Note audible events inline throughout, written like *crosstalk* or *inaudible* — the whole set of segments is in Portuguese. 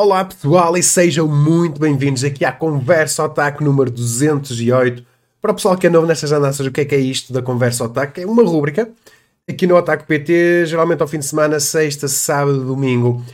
Olá pessoal e sejam muito bem-vindos aqui à Conversa Otaku número 208. Para o pessoal que é novo nestas andanças, o que é que é isto da Conversa Otaku? É uma rúbrica aqui no Otaku PT, geralmente ao fim de semana, sexta, sábado, domingo,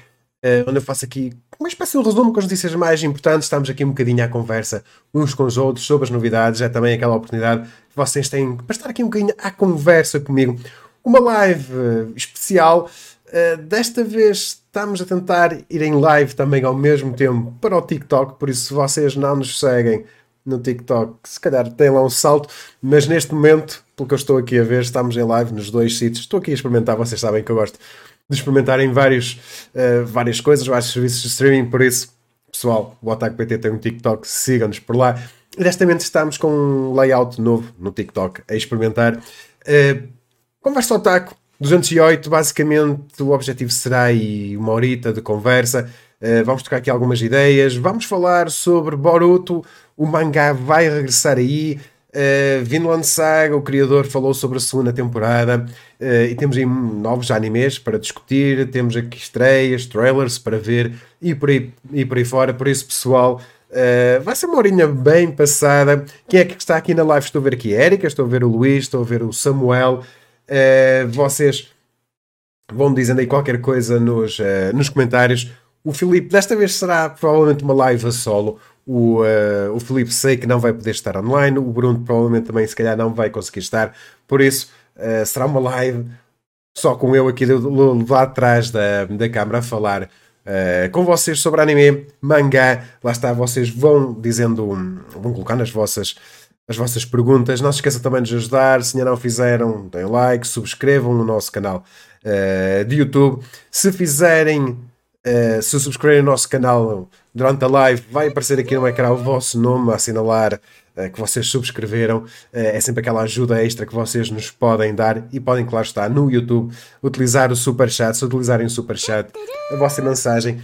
eh, onde eu faço aqui uma espécie de resumo com as notícias mais importantes. Estamos aqui um bocadinho à conversa uns com os outros sobre as novidades. É também aquela oportunidade que vocês têm para estar aqui um bocadinho à conversa comigo. Uma live eh, especial. Uh, desta vez estamos a tentar ir em live também ao mesmo tempo para o TikTok, por isso se vocês não nos seguem no TikTok, se calhar tem lá um salto, mas neste momento, pelo que eu estou aqui a ver, estamos em live nos dois sítios. Estou aqui a experimentar, vocês sabem que eu gosto de experimentar em vários, uh, várias coisas, vários serviços de streaming, por isso, pessoal, o Otaku PT tem um TikTok, sigam-nos por lá. Vez estamos com um layout novo no TikTok a experimentar. Uh, conversa Otaku, 208, basicamente o objetivo será aí uma horita de conversa. Uh, vamos tocar aqui algumas ideias. Vamos falar sobre Boruto. O mangá vai regressar aí. Uh, Vinland Saga, o criador, falou sobre a segunda temporada. Uh, e temos aí novos animes para discutir. Temos aqui estreias, trailers para ver e por aí, e por aí fora. Por isso, pessoal, Uh, vai ser uma horinha bem passada. Quem é que está aqui na live? Estou a ver aqui a Erika, estou a ver o Luís, estou a ver o Samuel. Uh, vocês vão dizendo aí qualquer coisa nos, uh, nos comentários. O Filipe, desta vez será provavelmente uma live a solo. O, uh, o Filipe sei que não vai poder estar online. O Bruno provavelmente também, se calhar, não vai conseguir estar. Por isso, será uma live só com eu aqui lá atrás da, da câmara a falar Uh, com vocês sobre anime, mangá. Lá está, vocês vão dizendo, vão colocar nas vossas as vossas perguntas. Não se esqueçam também de nos ajudar. Se ainda não fizeram, deem like, subscrevam no nosso canal uh, de YouTube. Se fizerem, uh, se subscreverem o nosso canal durante a live, vai aparecer aqui no ecrã o vosso nome a assinalar uh, que vocês subscreveram. é sempre aquela ajuda extra que vocês nos podem dar e podem, claro está, no YouTube utilizar o Super Chat. Se utilizarem o Super Chat, a vossa mensagem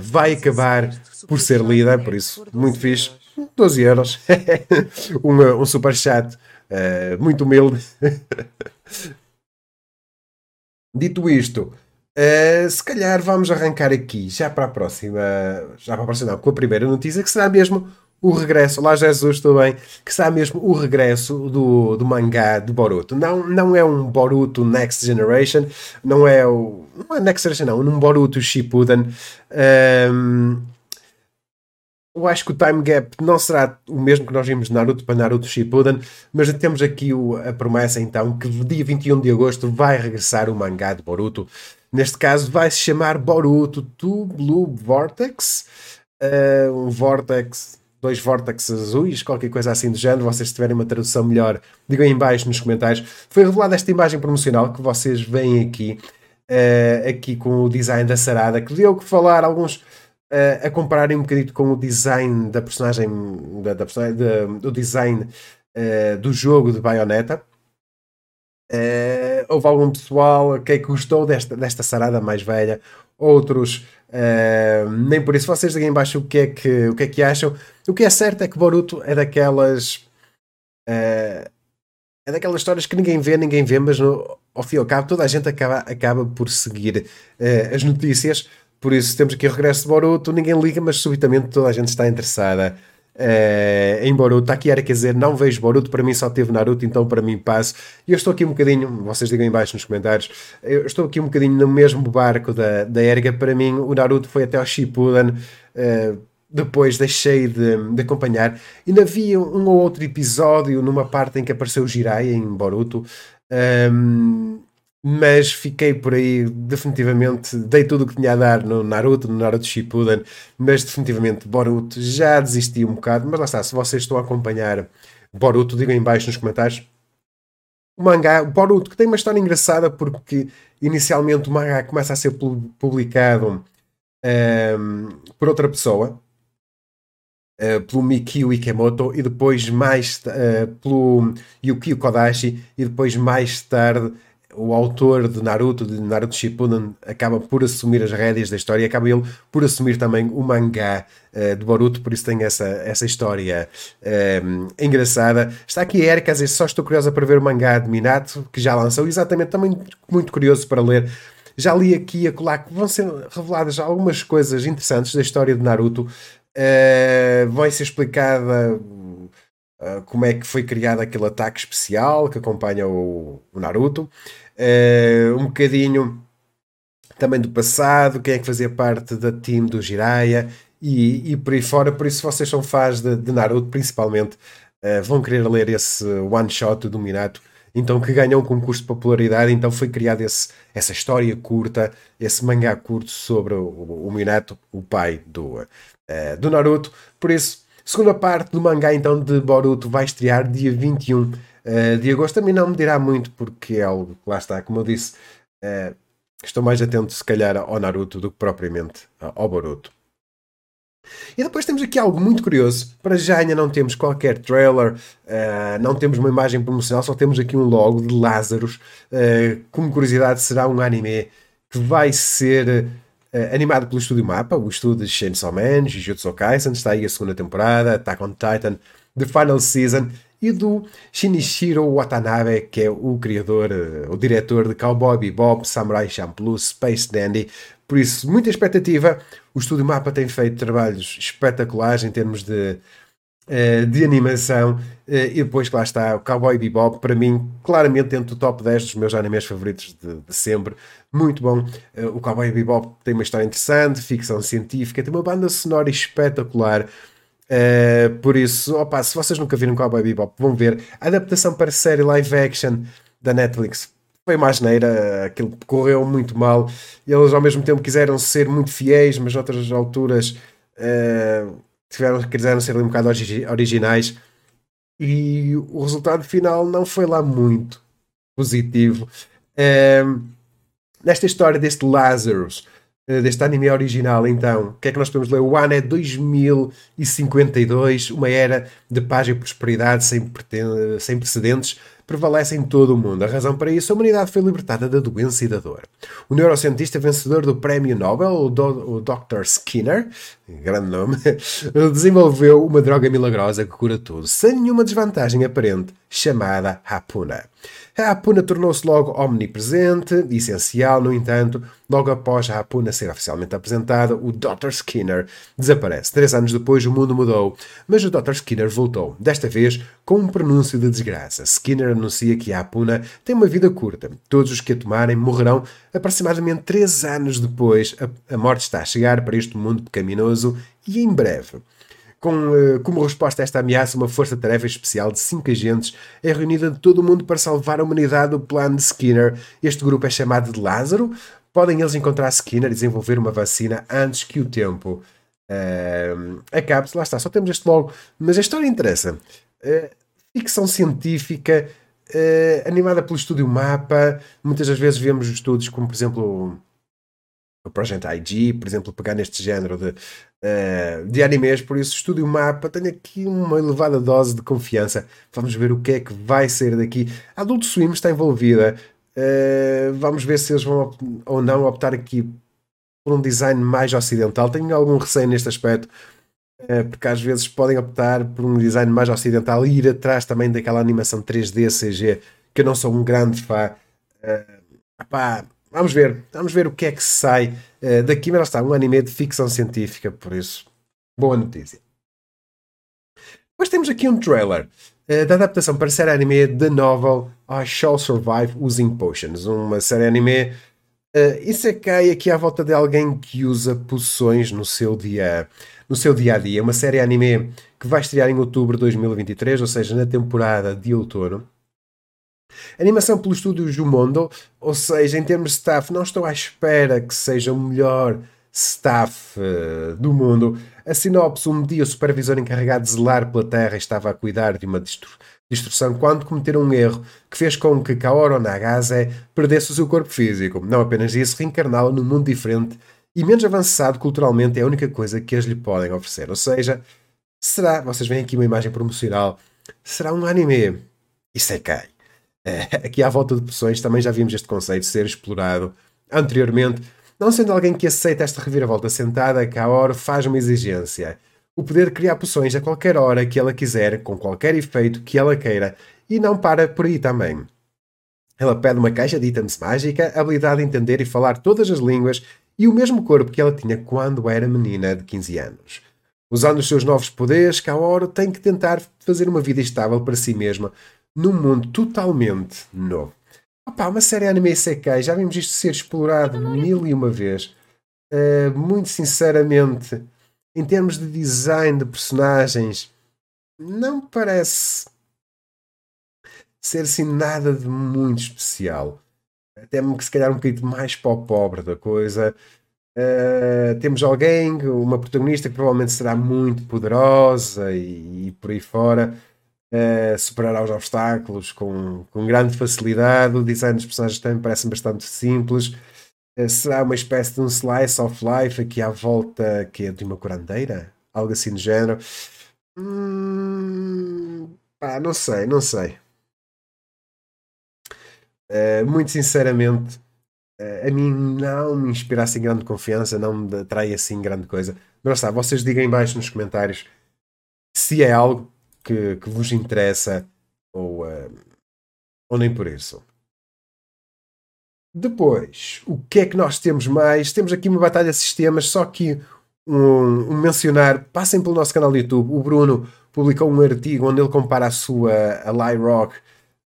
vai acabar por ser lida. Por isso, muito fixe 12 euros. *laughs* um, um super chat uh, muito humilde. *laughs* Dito isto, uh, se calhar vamos arrancar aqui já para a próxima, já para a próxima, não, com a primeira notícia que será mesmo o regresso, lá Jesus também, que será mesmo o regresso do, do mangá de Boruto. Não, não é um Boruto Next Generation, não é o. Não é Next Generation, não, um Boruto Shippuden. Um, eu acho que o time gap não será o mesmo que nós vimos de Naruto para Naruto Shippuden, mas temos aqui o, a promessa então que dia 21 de agosto vai regressar o mangá de Boruto. Neste caso vai se chamar Boruto to Blue Vortex, uh, um Vortex, dois Vortex azuis, qualquer coisa assim do género. Vocês tiverem uma tradução melhor, digam aí em baixo nos comentários. Foi revelada esta imagem promocional que vocês veem aqui, uh, aqui com o design da Sarada, que deu que falar alguns a compararem um bocadinho com o design da personagem, da, da personagem do design uh, do jogo de Bayonetta. Uh, houve algum pessoal que, é que gostou desta, desta sarada mais velha, outros uh, nem por isso. Vocês digam embaixo o que, é que, o que é que acham. O que é certo é que Boruto é daquelas. Uh, é daquelas histórias que ninguém vê, ninguém vê, mas no, ao fim e ao cabo toda a gente acaba, acaba por seguir as notícias por isso temos aqui o regresso de Boruto, ninguém liga, mas subitamente toda a gente está interessada uh, em Boruto. Está aqui era quer dizer, não vejo Boruto, para mim só teve Naruto, então para mim passo. E eu estou aqui um bocadinho, vocês digam em baixo nos comentários, eu estou aqui um bocadinho no mesmo barco da, da Erga. Para mim o Naruto foi até ao Shippuden, uh, depois deixei de, de, acompanhar. Ainda havia um ou outro episódio numa parte em que apareceu o Jiraiya em Boruto. Um, mas fiquei por aí definitivamente, dei tudo o que tinha a dar no Naruto, no Naruto Shippuden, mas definitivamente Boruto já desisti um bocado, mas lá está, se vocês estão a acompanhar Boruto, digam em baixo nos comentários. O mangá, Boruto, que tem uma história engraçada porque inicialmente o mangá começa a ser publicado um, por outra pessoa, Uh, pelo Mikio Ikemoto e depois mais uh, pelo Yukio Kodashi e depois mais tarde o autor de Naruto, de Naruto Shippuden, acaba por assumir as rédeas da história e acaba ele por assumir também o mangá uh, de Boruto, por isso tem essa, essa história uh, engraçada. Está aqui a Erika a dizer, só estou curiosa para ver o mangá de Minato, que já lançou, exatamente, também muito curioso para ler. já li aqui a colar que vão ser reveladas algumas coisas interessantes da história de Naruto. Uh, vai ser explicada uh, como é que foi criado aquele ataque especial que acompanha o Naruto. Uh, um bocadinho também do passado, quem é que fazia parte da team do Jiraiya e, e por aí fora. Por isso, se vocês são fãs de, de Naruto, principalmente, uh, vão querer ler esse one shot do Minato. Então, que ganhou um concurso de popularidade, então foi criada essa história curta, esse mangá curto sobre o, o Minato, o pai do, uh, do Naruto. Por isso, segunda parte do mangá então de Boruto vai estrear dia 21 de agosto. Também não me dirá muito, porque é algo que lá está, como eu disse, uh, estou mais atento se calhar ao Naruto do que propriamente ao Boruto. E depois temos aqui algo muito curioso. Para já ainda não temos qualquer trailer, uh, não temos uma imagem promocional, só temos aqui um logo de Lazarus. Uh, como curiosidade, será um anime que vai ser uh, animado pelo estúdio Mapa, o estúdio de Chainsaw Man, Jujutsu Kaisen, está aí a segunda temporada, Attack on Titan, The Final Season, e do Shinichiro Watanabe, que é o criador, o diretor de Cowboy Bebop, Samurai Champloo, Space Dandy, por isso, muita expectativa. O Estúdio Mapa tem feito trabalhos espetaculares em termos de, uh, de animação. Uh, e depois, lá está, o Cowboy Bebop, para mim, claramente dentro do top 10 dos meus animes favoritos de, de sempre. Muito bom. O Cowboy Bebop tem uma história interessante, ficção científica, tem uma banda sonora espetacular. Uh, por isso, opa, se vocês nunca viram Cowboy Bebop, vão ver. A adaptação para série live action da Netflix foi uma asneira, aquilo correu muito mal. Eles ao mesmo tempo quiseram ser muito fiéis, mas noutras alturas uh, tiveram, quiseram ser um bocado originais. E o resultado final não foi lá muito positivo. Uh, nesta história deste Lazarus, deste anime original, então, o que é que nós podemos ler? O ano é 2052, uma era de paz e prosperidade sem, sem precedentes prevalece em todo o mundo. A razão para isso, a humanidade foi libertada da doença e da dor. O neurocientista vencedor do Prémio Nobel, o, do, o Dr. Skinner, grande nome, *laughs* desenvolveu uma droga milagrosa que cura tudo, sem nenhuma desvantagem aparente, chamada Hapuna. A Apuna tornou-se logo omnipresente, essencial, no entanto, logo após a Apuna ser oficialmente apresentada, o Dr. Skinner desaparece. Três anos depois, o mundo mudou, mas o Dr. Skinner voltou, desta vez com um pronúncio de desgraça. Skinner anuncia que a Apuna tem uma vida curta. Todos os que a tomarem morrerão aproximadamente três anos depois. A, a morte está a chegar para este mundo pecaminoso e em breve. Com, uh, como resposta a esta ameaça, uma força-tarefa especial de cinco agentes é reunida de todo o mundo para salvar a humanidade do plano de Skinner. Este grupo é chamado de Lázaro. Podem eles encontrar Skinner e desenvolver uma vacina antes que o tempo uh, acabe. Lá está, só temos este logo. Mas a história interessa. Uh, ficção científica, animada pelo estúdio Mapa. Muitas das vezes vemos estudos como, por exemplo, o Project IG, por exemplo, pegar neste género de, uh, de animes, por isso Estúdio Mapa, tenho aqui uma elevada dose de confiança. Vamos ver o que é que vai sair daqui. A Adult Swim está envolvida. Uh, vamos ver se eles vão ou não optar aqui por um design mais ocidental. Tenho algum receio neste aspecto, uh, porque às vezes podem optar por um design mais ocidental e ir atrás também daquela animação 3D CG, que eu não sou um grande fã. Uh, Vamos ver, vamos ver o que é que sai uh, daqui, mas lá está, um anime de ficção científica, por isso, boa notícia. Depois temos aqui um trailer uh, da adaptação para a série anime da novel I Shall Survive Using Potions, uma série anime uh, Isekai aqui à volta de alguém que usa poções no seu dia no seu dia a dia. Uma série anime que vai estrear em outubro de 2023, ou seja, na temporada de outono. Animação pelo estúdio Jumondo, ou seja, em termos de staff, não estou à espera que seja o melhor staff uh, do mundo. A sinopse, um dia o supervisor encarregado de zelar pela Terra estava a cuidar de uma destru destruição quando cometeram um erro que fez com que Kaoru Nagase perdesse o seu corpo físico. Não apenas isso, reencarná-lo num mundo diferente e menos avançado culturalmente é a única coisa que eles lhe podem oferecer. Ou seja, será, vocês veem aqui uma imagem promocional, será um anime Isekai. Aqui à volta de poções também já vimos este conceito ser explorado anteriormente. Não sendo alguém que aceita esta reviravolta sentada, Kaor faz uma exigência. O poder de criar poções a qualquer hora que ela quiser, com qualquer efeito que ela queira, e não para por aí também. Ela pede uma caixa de itens mágica, habilidade de entender e falar todas as línguas e o mesmo corpo que ela tinha quando era menina de 15 anos. Usando os seus novos poderes, Kaoru tem que tentar fazer uma vida estável para si mesma num mundo totalmente novo. Opa, uma série anime Isekai, já vimos isto ser explorado mil e uma vez. Uh, muito sinceramente, em termos de design de personagens, não parece ser assim nada de muito especial. Até que se calhar um bocadinho mais para o pobre da coisa. Uh, temos alguém, uma protagonista que provavelmente será muito poderosa e, e por aí fora. Uh, superará os obstáculos com, com grande facilidade. O design dos personagens também parece bastante simples. Uh, será uma espécie de um slice of life aqui à volta que é de uma curandeira? Algo assim do género. Hum, não sei, não sei. Uh, muito sinceramente, a mim não me inspira assim grande confiança, não me atrai assim grande coisa. Mas está, vocês digam embaixo nos comentários se é algo que, que vos interessa ou, uh, ou nem por isso. Depois, o que é que nós temos mais? Temos aqui uma batalha de sistemas, só que um, um mencionar, passem pelo nosso canal do YouTube. O Bruno publicou um artigo onde ele compara a sua a Rock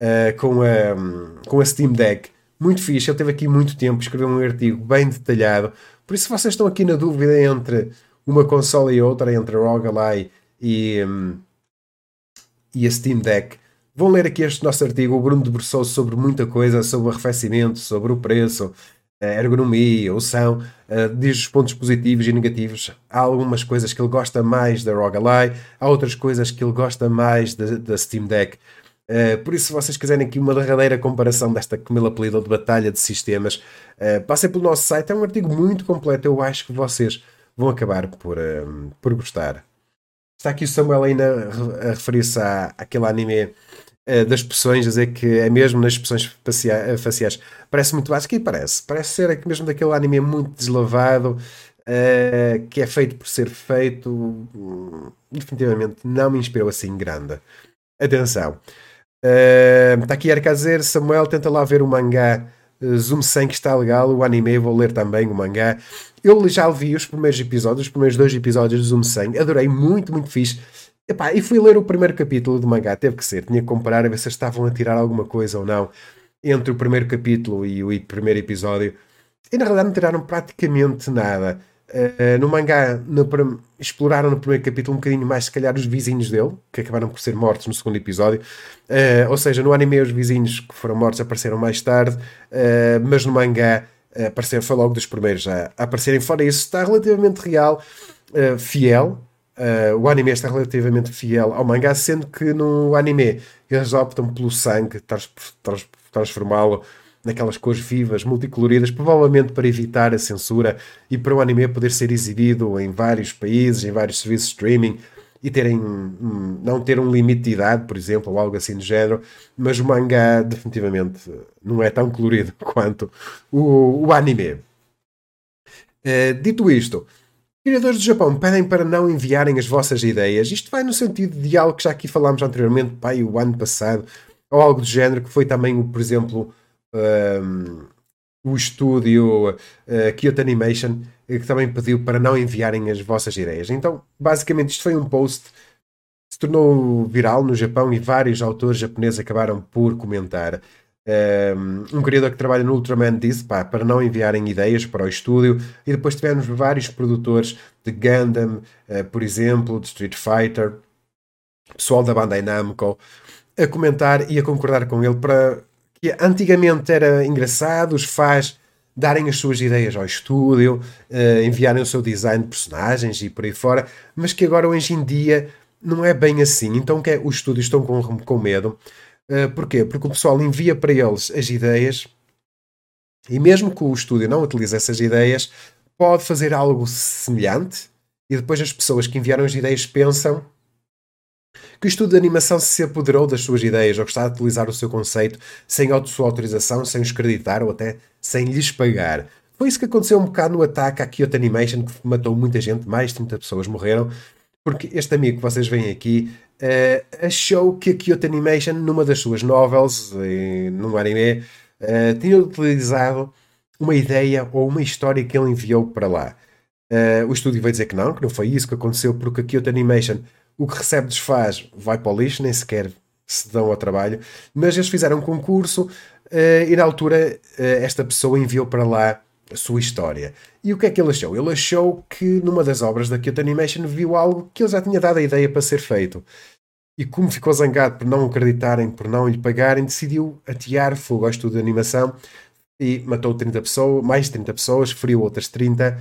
uh, com, a, com a Steam Deck. Muito fixe, ele teve aqui muito tempo, escreveu um artigo bem detalhado. Por isso, se vocês estão aqui na dúvida entre uma consola e outra, entre a ROG Ally e, um, e a Steam Deck, vão ler aqui este nosso artigo. O Bruno debruçou sobre muita coisa, sobre o arrefecimento, sobre o preço, a ergonomia, o som, uh, diz os pontos positivos e negativos. Há algumas coisas que ele gosta mais da ROG Ally, há outras coisas que ele gosta mais da, da Steam Deck. Uh, por isso, se vocês quiserem aqui uma derradeira comparação desta que me de batalha de sistemas, uh, passem pelo nosso site. É um artigo muito completo. Eu acho que vocês vão acabar por, por gostar. Está aqui o Samuel ainda a referir-se àquele anime uh, das expressões, dizer que é mesmo nas expressões faciais. Parece muito básico e parece. Parece ser mesmo daquele anime muito deslavado, que é feito por ser feito. Hum, definitivamente não me inspirou assim grande. Atenção. Está aqui a dizer, Samuel, tenta lá ver o mangá uh, Zoom 100 que está legal, o anime, vou ler também o mangá. Eu já vi os primeiros episódios, os primeiros dois episódios do Zoom 100, adorei, muito, muito fixe. Epá, e fui ler o primeiro capítulo do mangá, teve que ser, tinha que comparar a ver se estavam a tirar alguma coisa ou não entre o primeiro capítulo e o primeiro episódio. E na realidade não tiraram praticamente nada. Uh, no mangá no, exploraram no primeiro capítulo um bocadinho mais, se calhar, os vizinhos dele, que acabaram por ser mortos no segundo episódio. Uh, ou seja, no anime, os vizinhos que foram mortos apareceram mais tarde, uh, mas no mangá aparecer, foi logo dos primeiros a, a aparecerem. Fora isso, está relativamente real, fiel. o anime está relativamente fiel ao mangá, sendo que no anime eles optam pelo sangue, trans, trans, transformá-lo naquelas cores vivas, multicoloridas, provavelmente para evitar a censura e para o anime poder ser exibido em vários países, em vários serviços de streaming e terem não ter um limite de idade, por exemplo, ou algo assim do género, mas o mangá definitivamente não é tão colorido *laughs* quanto o, o anime. Uh, dito isto, criadores do Japão pedem para não enviarem as vossas ideias. Isto vai no sentido de algo que já aqui falámos anteriormente, pai, o ano passado, ou algo do género, que foi também, por exemplo, um, o estúdio uh, Kyoto Animation, que também pediu para não enviarem as vossas ideias. Então, basicamente, isto foi um post que se tornou viral no Japão e vários autores japoneses acabaram por comentar. Um, criador que trabalha no Ultraman disse pá, para não enviarem ideias para o estúdio, e depois tivemos vários produtores de Gundam, uh, por exemplo, de Street Fighter, pessoal da Bandai Namco, a comentar e a concordar com ele para que antigamente era engraçado, os fãs darem as suas ideias ao estúdio, uh, enviarem o seu design de personagens e por aí fora, mas que agora hoje em dia não é bem assim. Então que é, os estúdios estão com, com medo. Uh, porquê? Porque o pessoal envia para eles as ideias e mesmo que o estúdio não utilize essas ideias, pode fazer algo semelhante e depois as pessoas que enviaram as ideias pensam que o estudo de animação se apoderou das suas ideias ou que está a utilizar o seu conceito sem a sua autorização, sem os creditar ou até sem lhes pagar. Foi isso que aconteceu um bocado no ataque à Kyoto Animation, que matou muita gente, mais de 30 pessoas morreram, porque este amigo que vocês veem aqui uh, achou que a Kyoto Animation, numa das suas novels, num anime, uh, tinha utilizado uma ideia ou uma história que ele enviou para lá. Uh, o estúdio veio dizer que não, que não foi isso que aconteceu, porque a Kyoto Animation o que recebe desfaz vai para o lixo, nem sequer se dão ao trabalho. Mas eles fizeram um concurso uh, e na altura uh, esta pessoa enviou para lá a sua história. E o que é que ele achou? Ele achou que numa das obras da Kyoto Animation viu algo que ele já tinha dado a ideia para ser feito. E como ficou zangado por não acreditarem, por não lhe pagarem, decidiu atear fogo ao estúdio de animação e matou 30 pessoas, mais 30 pessoas, feriu outras 30.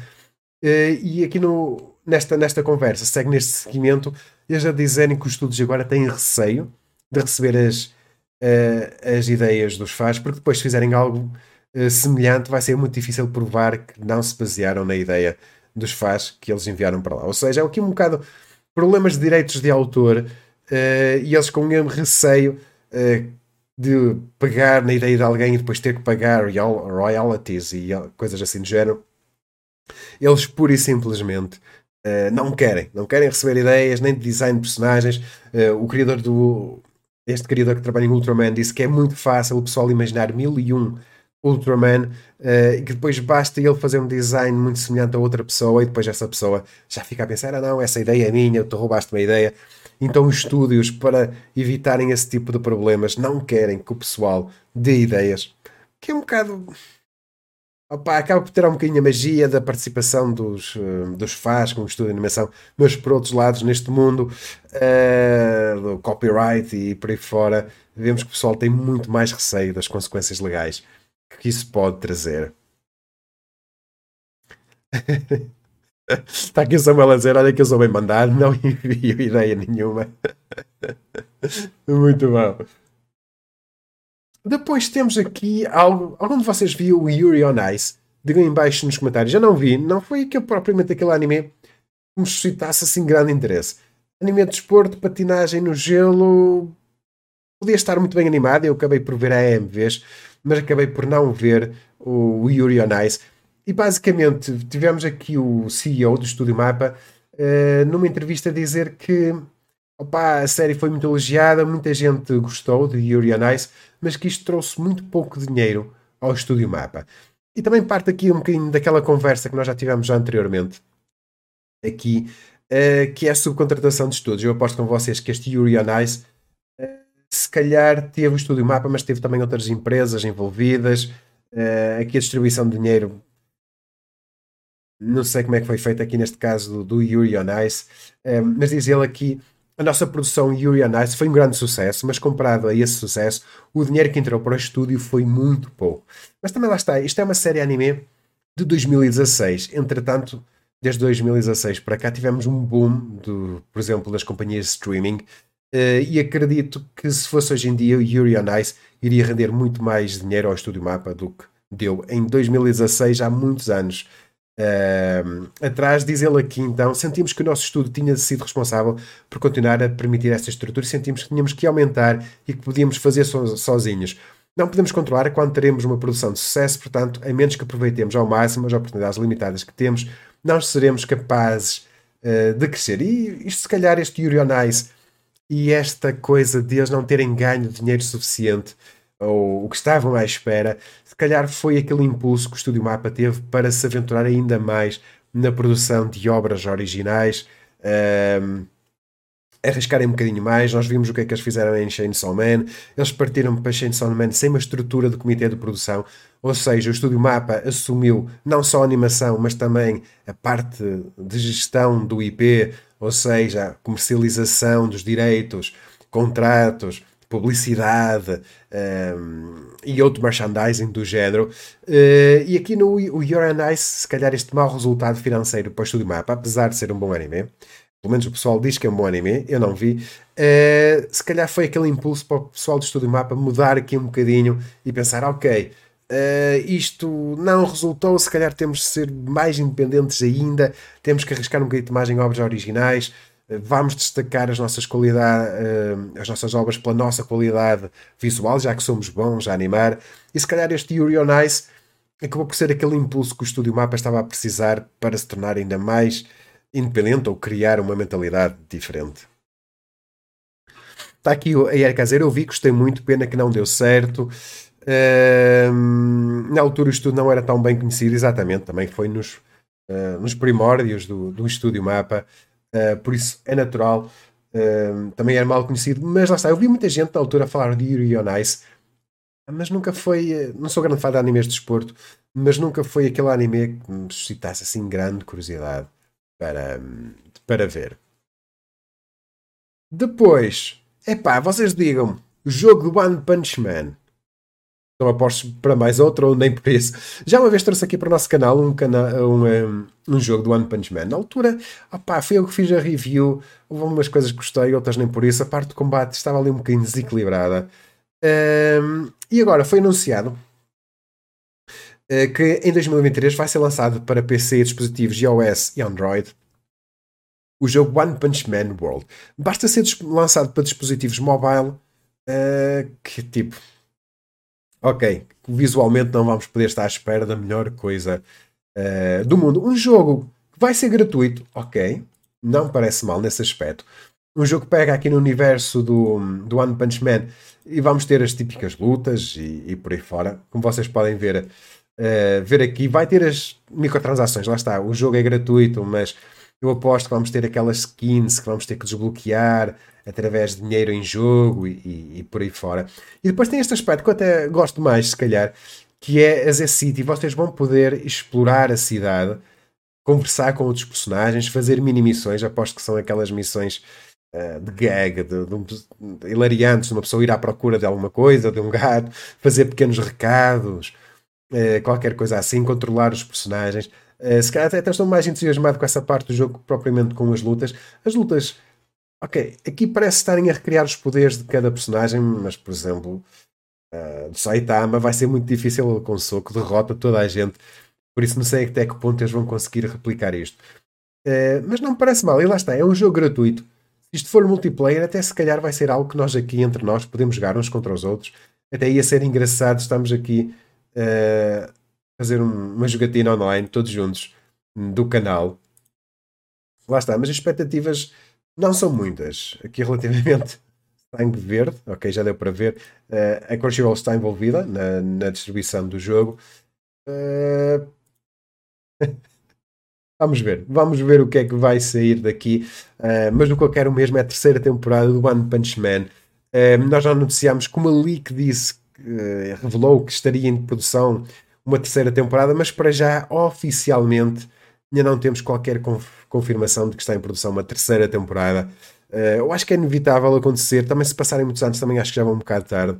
Eh, e aqui no, nesta, nesta conversa, segue neste seguimento, eles a dizerem que os estúdios agora têm receio de receber as, uh, as ideias dos fãs, porque depois, se fizerem algo uh, semelhante, vai ser muito difícil provar que não se basearam na ideia dos fãs que eles enviaram para lá. Ou seja, é aqui um bocado problemas de direitos de autor uh, e eles com um receio de pegar na ideia de alguém e depois ter que pagar royalties e coisas assim do género. Eles pura e simplesmente uh, não querem, não querem receber ideias nem de design de personagens. Uh, o criador do este criador que trabalha em Ultraman disse que é muito fácil o pessoal imaginar mil e um Ultraman uh, e que depois basta ele fazer um design muito semelhante a outra pessoa e depois essa pessoa já fica a pensar: ah, não, essa ideia é minha, tu roubaste uma ideia. Então, os estúdios, para evitarem esse tipo de problemas, não querem que o pessoal dê ideias, que é um bocado. Opa, acaba por ter um bocadinho a magia da participação dos, uh, dos fãs com o estúdio de animação, mas por outros lados, neste mundo uh, do copyright e por aí fora, vemos que o pessoal tem muito mais receio das consequências legais que isso pode trazer. *laughs* Está aqui o Samuel a dizer: Olha, que eu sou bem mandado, não *laughs* envio ideia nenhuma. *laughs* Muito bom. Depois temos aqui algo. Algum de vocês viu o Yuri on Ice? Digam em baixo nos comentários. Já não vi, não foi que propriamente aquele anime que me suscitasse assim grande interesse. Anime de desporto, patinagem no gelo. Podia estar muito bem animado. Eu acabei por ver a AMVs, mas acabei por não ver o Yuri on Ice e basicamente tivemos aqui o CEO do Estúdio Mapa uh, numa entrevista dizer que opa, a série foi muito elogiada, muita gente gostou de Yuri on Ice, mas que isto trouxe muito pouco dinheiro ao Estúdio Mapa. E também parte aqui um bocadinho daquela conversa que nós já tivemos já anteriormente, aqui, uh, que é a subcontratação de estúdios. Eu aposto com vocês que este Yuri on Ice uh, se calhar teve o Estúdio Mapa, mas teve também outras empresas envolvidas. Uh, aqui a distribuição de dinheiro não sei como é que foi feito aqui neste caso do, do Yuri on Ice, um, mas diz ele aqui a nossa produção Yuri on Ice foi um grande sucesso, mas comparado a esse sucesso, o dinheiro que entrou para o estúdio foi muito pouco. Mas também lá está, isto é uma série anime de 2016. Entretanto, desde 2016 para cá tivemos um boom, do, por exemplo, das companhias de streaming. Uh, e acredito que se fosse hoje em dia, Yuri on Ice iria render muito mais dinheiro ao Estúdio Mapa do que deu em 2016, há muitos anos. Uh, atrás, diz ele aqui então, sentimos que o nosso estudo tinha sido responsável por continuar a permitir esta estrutura e sentimos que tínhamos que aumentar e que podíamos fazer so sozinhos. Não podemos controlar quando teremos uma produção de sucesso, portanto, a menos que aproveitemos ao máximo as oportunidades limitadas que temos, não seremos capazes uh, de crescer. E isto, se calhar, este Yuri on Ice e esta coisa de não terem ganho dinheiro suficiente ou o que estavam à espera, se calhar foi aquele impulso que o Estúdio Mapa teve para se aventurar ainda mais na produção de obras originais, um, arriscarem um bocadinho mais. Nós vimos o que é que eles fizeram em Chainsaw Man. Eles partiram para Chainsaw Man sem uma estrutura de comitê de produção, ou seja, o Estúdio Mapa assumiu não só a animação, mas também a parte de gestão do IP, ou seja, comercialização dos direitos, contratos, publicidade um, e outro merchandising do género. Uh, e aqui no o Your and Ice, se calhar este mau resultado financeiro para o Estúdio Mapa, apesar de ser um bom anime, pelo menos o pessoal diz que é um bom anime, eu não vi, uh, se calhar foi aquele impulso para o pessoal do Estúdio Mapa mudar aqui um bocadinho e pensar, ok, Uh, isto não resultou, se calhar temos de ser mais independentes ainda, temos que arriscar um bocadinho de imagem obras originais, vamos destacar as nossas qualidades, eh, as nossas obras pela nossa qualidade visual, já que somos bons a animar, e se calhar este Yuri on Ice acabou por ser aquele impulso que o Estúdio Mapa estava a precisar para se tornar ainda mais independente ou criar uma mentalidade diferente. Está aqui a Erika a dizer, eu vi, gostei muito, pena que não deu certo. Uh, na altura o estudo não era tão bem conhecido, exatamente, também foi nos, uh, nos primórdios do, do estúdio mapa, uh, por isso é natural. também era mal conhecido, mas lá está, eu vi muita gente na altura falar de Yuri on Ice, mas nunca foi. Não sou grande fã de animes de desporto, mas nunca foi aquele anime que me suscitasse assim grande curiosidade para, para ver. Depois, epá, vocês digam jogo do One Punch Man não aposto para mais outro ou nem por isso. Já uma vez trouxe aqui para o nosso canal um, cana um, um, jogo do One Punch Man. Na altura, opá, foi eu que fiz a review. Houve umas coisas que gostei, outras nem por isso. A parte de combate estava ali um bocadinho desequilibrada. Um, e agora foi anunciado uh, que em 2023 vai ser lançado para PC, dispositivos iOS e Android o jogo One Punch Man World. Basta ser lançado para dispositivos mobile uh, que tipo ok, visualmente não vamos poder estar à espera da melhor coisa uh, do mundo. Um jogo que vai ser gratuito, ok, não parece mal nesse aspecto. Um jogo que pega aqui no universo do, do One Punch Man e vamos ter as típicas lutas e, e por aí fora. Como vocês podem ver, uh, ver aqui, vai ter as microtransações. Lá está, o jogo é gratuito, mas eu aposto que vamos ter aquelas skins que vamos ter que desbloquear através de dinheiro em jogo e, e, e, por aí fora. E depois tem este aspecto que eu até gosto mais, se calhar, que é as Z-City. Vocês vão poder explorar a cidade, conversar com outros personagens, fazer mini-missões. Aposto que são aquelas missões uh, de gag, de, de, de, hilariantes, de uma pessoa ir à procura de alguma coisa, de um gato, fazer pequenos recados, uh, qualquer coisa assim, controlar os personagens. Uh, se calhar até estou mais entusiasmado com essa parte do jogo propriamente com as lutas. As lutas Ok, aqui parece estarem a recriar os poderes de cada personagem, mas por exemplo, uh, do Saitama vai ser muito difícil ele com soco, derrota toda a gente. Por isso não sei até que ponto eles vão conseguir replicar isto. Uh, mas não me parece mal, e lá está, é um jogo gratuito. Se isto for multiplayer, até se calhar vai ser algo que nós aqui entre nós podemos jogar uns contra os outros. Até ia ser engraçado, estamos aqui uh, fazer um, uma jogatina online, todos juntos, do canal. Lá está, mas as expectativas não são muitas. Aqui relativamente *laughs* sangue verde, ok, já deu para ver. Uh, a Crunchyroll está envolvida na, na distribuição do jogo. Uh... *laughs* vamos ver, vamos ver o que é que vai sair daqui. Uh, mas o que eu quero mesmo é a terceira temporada do One Punch Man. nós já anunciámos, como a leak disse, revelou que estaria em produção uma terceira temporada, mas para já oficialmente ainda não temos qualquer confirmação de que está em produção uma terceira temporada. Uh, eu acho que é inevitável acontecer. Também, se passarem muitos anos, também acho que já vão um bocado tarde.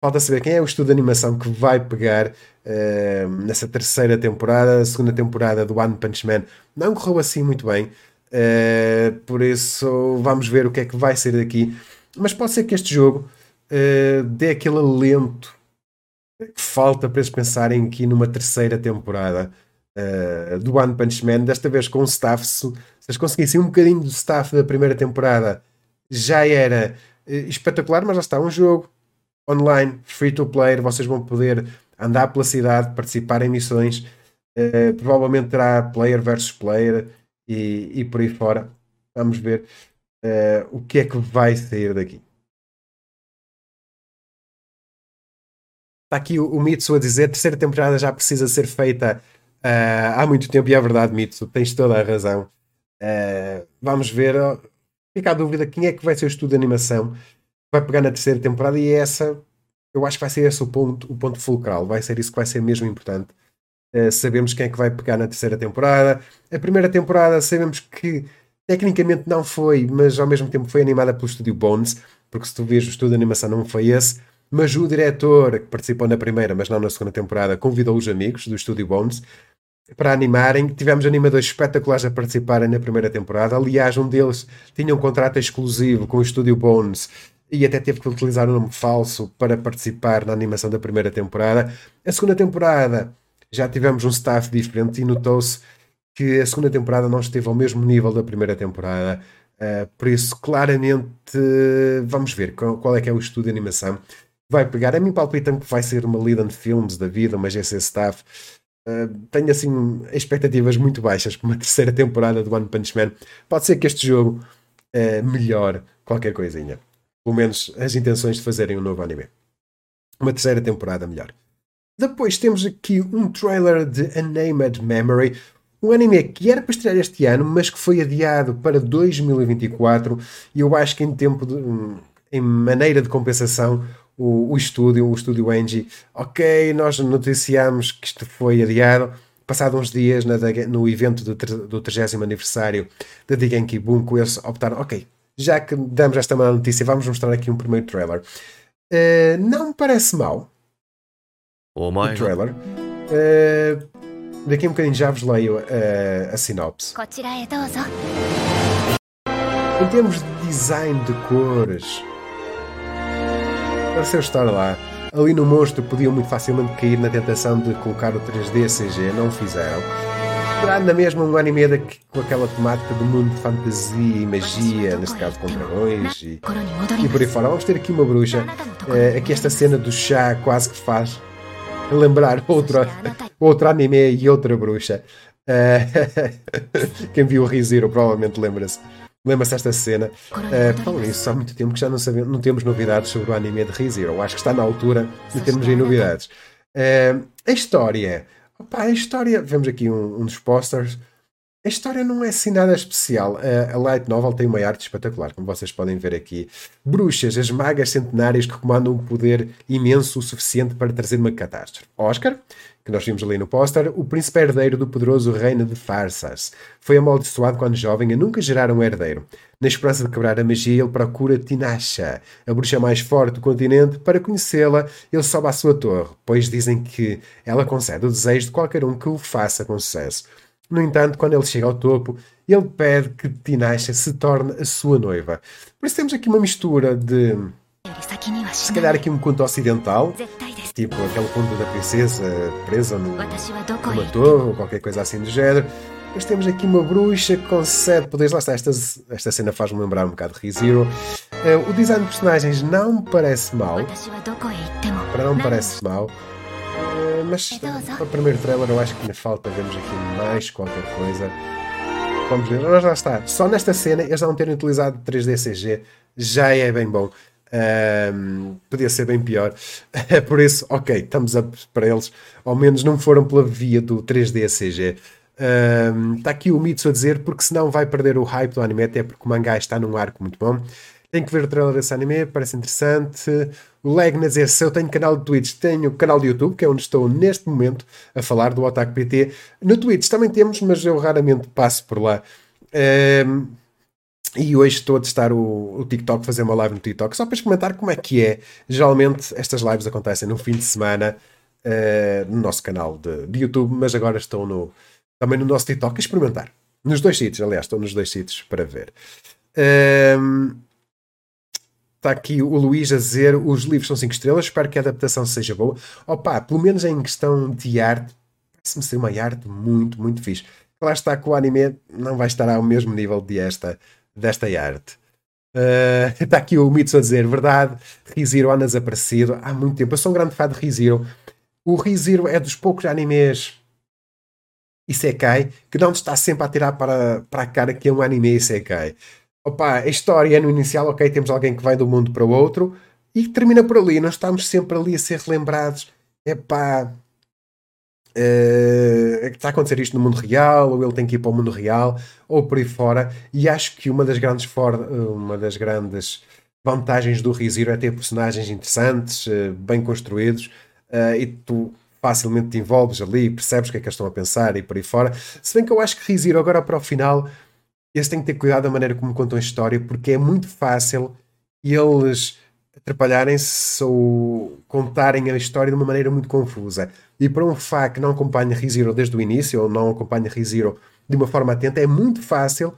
Falta saber quem é o estudo de animação que vai pegar uh, nessa terceira temporada. A segunda temporada do One Punch Man não correu assim muito bem. Uh, por isso, vamos ver o que é que vai sair daqui. Mas pode ser que este jogo dê aquele alento que falta para eles pensarem aqui numa terceira temporada uh, do One Punch Man, desta vez com o staff. Se, eles conseguissem um bocadinho do staff da primeira temporada, já era uh, espetacular, mas já está um jogo online, free to play, vocês vão poder andar pela cidade, participar em missões, uh, provavelmente terá player versus player e, e por aí fora. Vamos ver o que é que vai sair daqui. Está aqui o, o Mitsu a dizer: a terceira temporada já precisa ser feita Uh, há muito tempo, e é verdade, Mitsu, tens toda a razão. Uh, vamos ver. Fica a dúvida quem é que vai ser o estudo de animação vai pegar na terceira temporada e essa eu acho que vai ser esse o ponto, o ponto fulcral, vai ser isso que vai ser mesmo importante. Uh, sabemos quem é que vai pegar na terceira temporada. A primeira temporada sabemos que tecnicamente não foi, mas ao mesmo tempo foi animada pelo estúdio Bones, porque se tu vês o estudo de animação não foi esse. Mas o diretor que participou na primeira, mas não na segunda temporada, convidou os amigos do estúdio Bones para animarem. Tivemos animadores espetaculares a participarem na primeira temporada. Aliás, um deles tinha um contrato exclusivo com o Estúdio Bones e até teve que utilizar um nome falso para participar na animação da primeira temporada. A segunda temporada já tivemos um staff diferente e notou-se que a segunda temporada não esteve ao mesmo nível da primeira temporada. Uh, por isso, claramente, vamos ver qual, é que é o estúdio de animação. Vai pegar, a mim palpita que vai ser uma Leland Films da vida, uma GC Staff, Uh, tenho assim expectativas muito baixas para uma *laughs* terceira temporada do One Punch Man. Pode ser que este jogo uh, melhore qualquer coisinha. pelo menos as intenções de fazerem um novo anime. Uma terceira temporada melhor. Depois temos aqui um trailer de Unnamed Memory, um anime que era para estrear este ano, mas que foi adiado para 2024. E eu acho que em tempo de, em maneira de compensação, o, o estúdio, o estúdio Engie, ok, nós noticiamos que isto foi adiado. Passado uns dias na, no evento do, do 30 aniversário da Digenki Bunko, eles optaram, ok, já que damos esta má notícia, vamos mostrar aqui um primeiro trailer. Uh, não me parece mal. O trailer. Uh, daqui a um bocadinho já vos leio uh, a sinopse. Em termos de design de cores, pareceu estar lá. Ali no monstro podiam muito facilmente cair na tentação de colocar o 3D CG, não o fizeram. Será na mesma um anime daqui, com aquela temática do mundo de fantasia e magia, neste caso com dragões e, e por aí fora. Vamos ter aqui uma bruxa. Uh, aqui esta cena do chá quase que faz lembrar outro, outro anime e outra bruxa. Uh, *laughs* quem viu o ReZero provavelmente lembra-se. Lembra-se desta cena? Uh, nisso, há muito tempo que já não, sabemos, não temos novidades sobre o anime de ReZero. Acho que está na altura de termos aí novidades. Uh, a história. Opa, a história. Vemos aqui um, um dos posters. A história não é assim nada especial. A, Light Novel tem uma arte espetacular, como vocês podem ver aqui. Bruxas, as magas centenárias que comandam um poder imenso o suficiente para trazer uma catástrofe. Oscar, que nós vimos ali no póster, o príncipe herdeiro do poderoso reino de Farsas. Foi amaldiçoado quando jovem a nunca gerar um herdeiro. Na esperança de quebrar a magia, ele procura Tinasha, a bruxa mais forte do continente. Para conhecê-la, ele sobe à sua torre, pois dizem que ela concede o desejo de qualquer um que o faça com sucesso. No entanto, quando ele chega ao topo, ele pede que Tinasha se torne a sua noiva. Por isso temos aqui uma mistura de. Se calhar aqui um conto ocidental, tipo aquele conto da princesa presa no, numa torre ou qualquer coisa assim do género. Depois temos aqui uma bruxa que concede poderes. Lá está, esta, esta cena faz-me lembrar um bocado de ReZero. Uh, o design de personagens não me parece mal. Para não me parece mal. Eh, mas para o primeiro trailer eu acho que ainda falta vermos aqui mais qualquer coisa. Vamos ver, mas lá está. Só nesta cena eles não terem utilizado 3D CG já é bem bom. Um, podia ser bem pior. *laughs* Por isso, ok, estamos up para eles. Ao menos não foram pela via do 3D CG. Um, está aqui o Mitsu a dizer, porque senão vai perder o hype do anime, até porque o mangá está num arco muito bom. Tem que ver o trailer desse anime, parece interessante. O Legna dizer se eu tenho canal de Twitch, tenho canal de YouTube, que é onde estou neste momento a falar do Otaku PT. No Twitch também temos, mas eu raramente passo por lá. Um, e hoje estou a testar o, o, TikTok, fazer uma live no TikTok, só para experimentar como é que é. Geralmente estas lives acontecem no fim de semana uh, no nosso canal de, de, YouTube, mas agora estou no, também no nosso TikTok a experimentar. Nos dois sítios, aliás, estou nos dois sítios para ver. Está aqui o Luís a dizer: os livros são 5 estrelas, espero que a adaptação seja boa. Opa, pelo menos em questão de arte, parece-me ser uma arte muito, muito fixe. Lá está que o anime não vai estar ao mesmo nível de esta, desta arte. Uh, *laughs* está aqui o Mitsu a dizer: verdade, ReZero anda desaparecido há muito tempo. Eu sou um grande fã de ReZero. O ReZero é dos poucos animes Isekai que não está sempre a tirar para, para a cara que é um anime Isekai opa, a história no inicial, ok, temos alguém que vai um mundo para o outro e termina por ali. Nós estamos sempre ali a ser relembrados. Epá, uh, está a acontecer isto no mundo real, ou ele tem que ir para o mundo real, ou por aí fora. E acho que uma das grandes, for, uma das grandes vantagens do ReZero é ter personagens interessantes, uh, bem construídos, uh, e tu facilmente te envolves ali, percebes o que é que eles estão a pensar e por aí fora. Se bem que eu acho que ReZero agora para o final eles têm que ter cuidado da maneira como contam a história, porque é muito fácil eles atrapalharem-se ou contarem a história de uma maneira muito confusa. E para um fã que não acompanha ReZero desde o início, ou não acompanha ReZero de uma forma atenta, é muito fácil,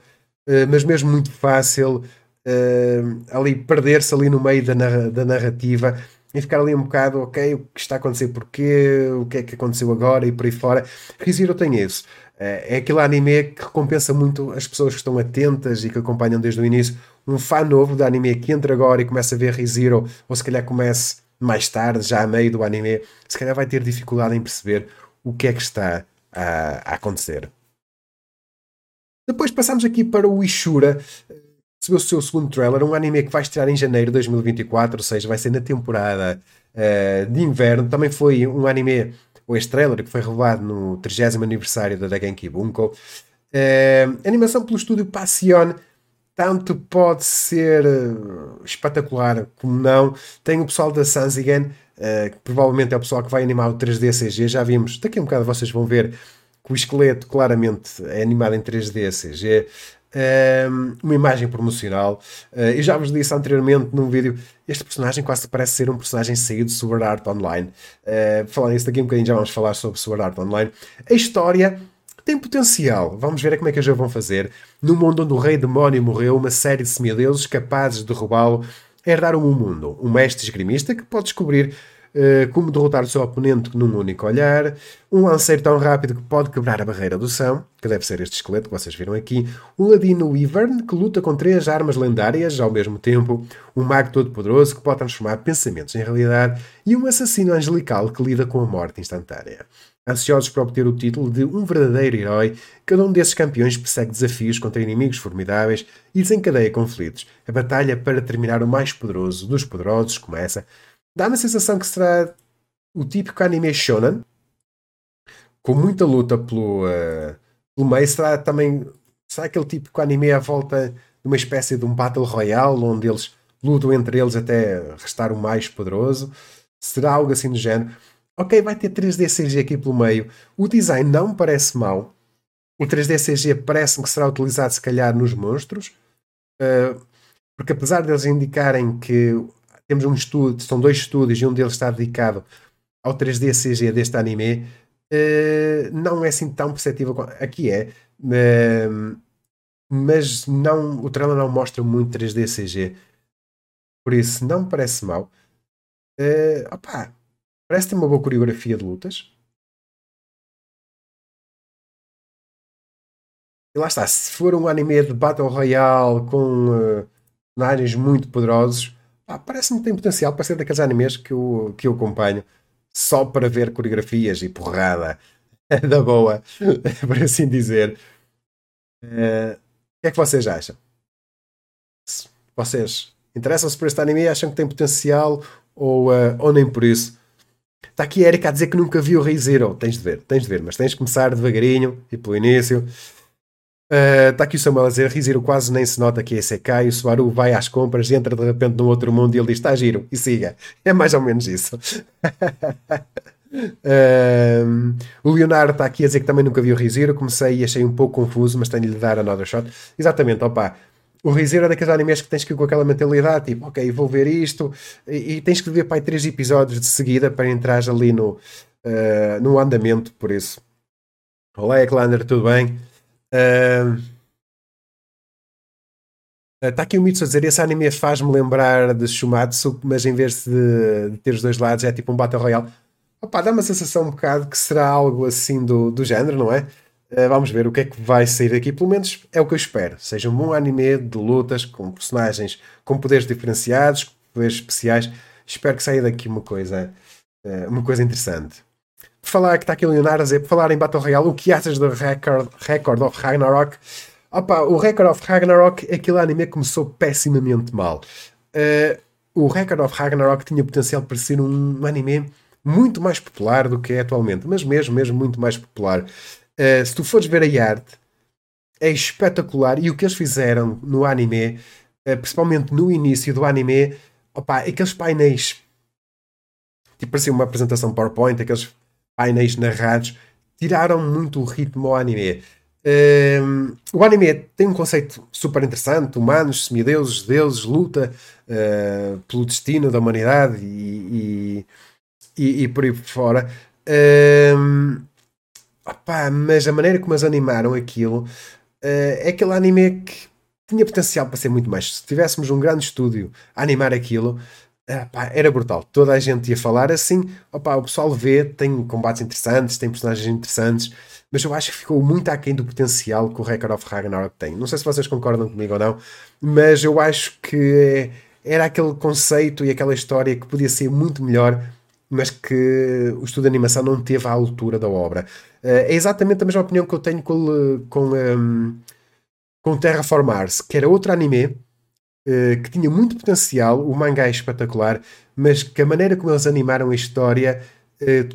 eh, mas mesmo muito fácil, eh, ali perder-se ali no meio da, da narrativa e ficar ali um bocado, ok, o que está a acontecer, porquê, o que é que aconteceu agora e por aí fora. ReZero tem isso. É, é aquele anime que recompensa muito as pessoas que estão atentas e que acompanham desde o início. Um fã novo do anime que entra agora e começa a ver ReZero, ou se calhar comece mais tarde, já a meio do anime, se calhar vai ter dificuldade em perceber o que é que está a, a acontecer. Depois passamos aqui para o Ishura. recebeu o seu segundo trailer, um anime que vai estrear em janeiro de 2024, ou seja, vai ser na temporada uh, de inverno. Também foi um anime, ou este trailer, que foi revelado no 30 aniversário da Genki Bunko. Uh, animação pelo estúdio Passion, tanto pode ser uh, espetacular como não. Tem o pessoal da Sanzigen, uh, que provavelmente é o pessoal que vai animar o 3D CG. Já vimos, daqui a um bocado vocês vão ver que o esqueleto claramente é animado em 3D CG. Uh, uma imagem promocional. Uh, já vos disse anteriormente num vídeo, este personagem quase parece ser um personagem saído de Sword Art Online. Falando isso daqui um bocadinho, já vamos falar sobre Sword Art Online. A história tem potencial. Vamos ver como é que eles vão fazer. No mundo onde o rei demónio morreu, uma série de semideuses capazes de derrubá-lo herdaram um mundo. Um mestre esgrimista que pode descobrir uh, como derrotar o seu oponente num único olhar. Um lanceiro tão rápido que pode quebrar a barreira do som, que deve ser este esqueleto que vocês viram aqui. Um ladino Wyvern que luta com três armas lendárias ao mesmo tempo. Um mago todo poderoso que pode transformar pensamentos em realidade. E um assassino angelical que lida com a morte instantânea. Ansiosos por obter o título de um verdadeiro herói, cada um desses campeões persegue desafios contra inimigos formidáveis e desencadeia conflitos. A batalha para terminar o mais poderoso dos poderosos começa. Dá-me a sensação que será o típico anime shonen, com muita luta pelo, uh, pelo meio. Será também será aquele típico anime à volta de uma espécie de um Battle Royale, onde eles lutam entre eles até restar o mais poderoso? Será algo assim do género? Ok, vai ter 3D CG aqui pelo meio. O design não me parece mau. O 3D CG parece-me que será utilizado se calhar nos monstros. Uh, porque apesar deles indicarem que temos um estudo, são dois estúdios e um deles está dedicado ao 3D CG deste anime, uh, não é assim tão perceptível. Aqui é. Uh, mas não, o trailer não mostra muito 3D CG. Por isso, não me parece mal. Uh, opa, Parece ter uma boa coreografia de lutas. E lá está, se for um anime de Battle Royale com uh, personagens muito poderosos, parece-me que tem potencial para ser daqueles animes que eu, que eu acompanho só para ver coreografias e porrada *laughs* da boa, *laughs* por assim dizer. Uh, o que é que vocês acham? Vocês interessam-se por este anime acham que tem potencial ou, uh, ou nem por isso? Está aqui a Erika a dizer que nunca viu o Rei Zero. Tens de ver, tens de ver, mas tens de começar devagarinho e pelo início. Uh, está aqui o Samuel a dizer: Riziro quase nem se nota que é SK e o Subaru vai às compras e entra de repente num outro mundo e ele diz: Está giro, e siga. É mais ou menos isso. *laughs* uh, o Leonardo está aqui a dizer que também nunca viu o Riziro. Comecei e achei um pouco confuso, mas tenho de lhe dar another shot. Exatamente, opa o ReZero é daqueles animes que tens que ir com aquela mentalidade, tipo, ok, vou ver isto, e, e tens que ver aí três episódios de seguida para entrar ali no, uh, no andamento, por isso. Olá, Eclander, tudo bem? Uh, Está aqui o Mitsu a dizer: esse anime faz-me lembrar de Shumatsu, mas em vez de, de, ter os dois lados, é tipo um Battle Royale. Opa, dá uma sensação um bocado que será algo assim do, do género, não é? Uh, vamos ver o que é que vai sair daqui. Pelo menos é o que eu espero. Seja um bom anime de lutas com personagens com poderes diferenciados, com poderes especiais. Espero que saia daqui uma coisa, uh, uma coisa interessante. Por falar que está aqui o Leonardo a dizer, por falar em Battle Royale, o que achas do Record, Record of Ragnarok? Opa, o Record of Ragnarok, aquele anime começou pessimamente mal. Uh, o Record of Ragnarok tinha potencial para ser um anime muito mais popular do que é atualmente, mas mesmo, mesmo muito mais popular. Uh, se tu fores ver a arte, é espetacular. E o que eles fizeram no anime, uh, principalmente no início do anime, opa, aqueles painéis, tipo parecia uma apresentação PowerPoint, aqueles painéis narrados, tiraram muito o ritmo ao anime. Uh, o anime tem um conceito super interessante: humanos, semideuses, deuses, luta uh, pelo destino da humanidade e, e, e, e por aí fora. Uh, Opa, mas a maneira como eles animaram aquilo uh, é aquele anime que tinha potencial para ser muito mais. Se tivéssemos um grande estúdio a animar aquilo, uh, era brutal. Toda a gente ia falar assim. Opa, o pessoal vê, tem combates interessantes, tem personagens interessantes, mas eu acho que ficou muito aquém do potencial que o Record of Ragnarok tem. Não sei se vocês concordam comigo ou não, mas eu acho que era aquele conceito e aquela história que podia ser muito melhor mas que o estudo de animação não teve à altura da obra. Uh, é exatamente a mesma opinião que eu tenho com, com, um, com Terraform Mars, que era outro anime uh, que tinha muito potencial, o mangá é espetacular, mas que a maneira como eles animaram a história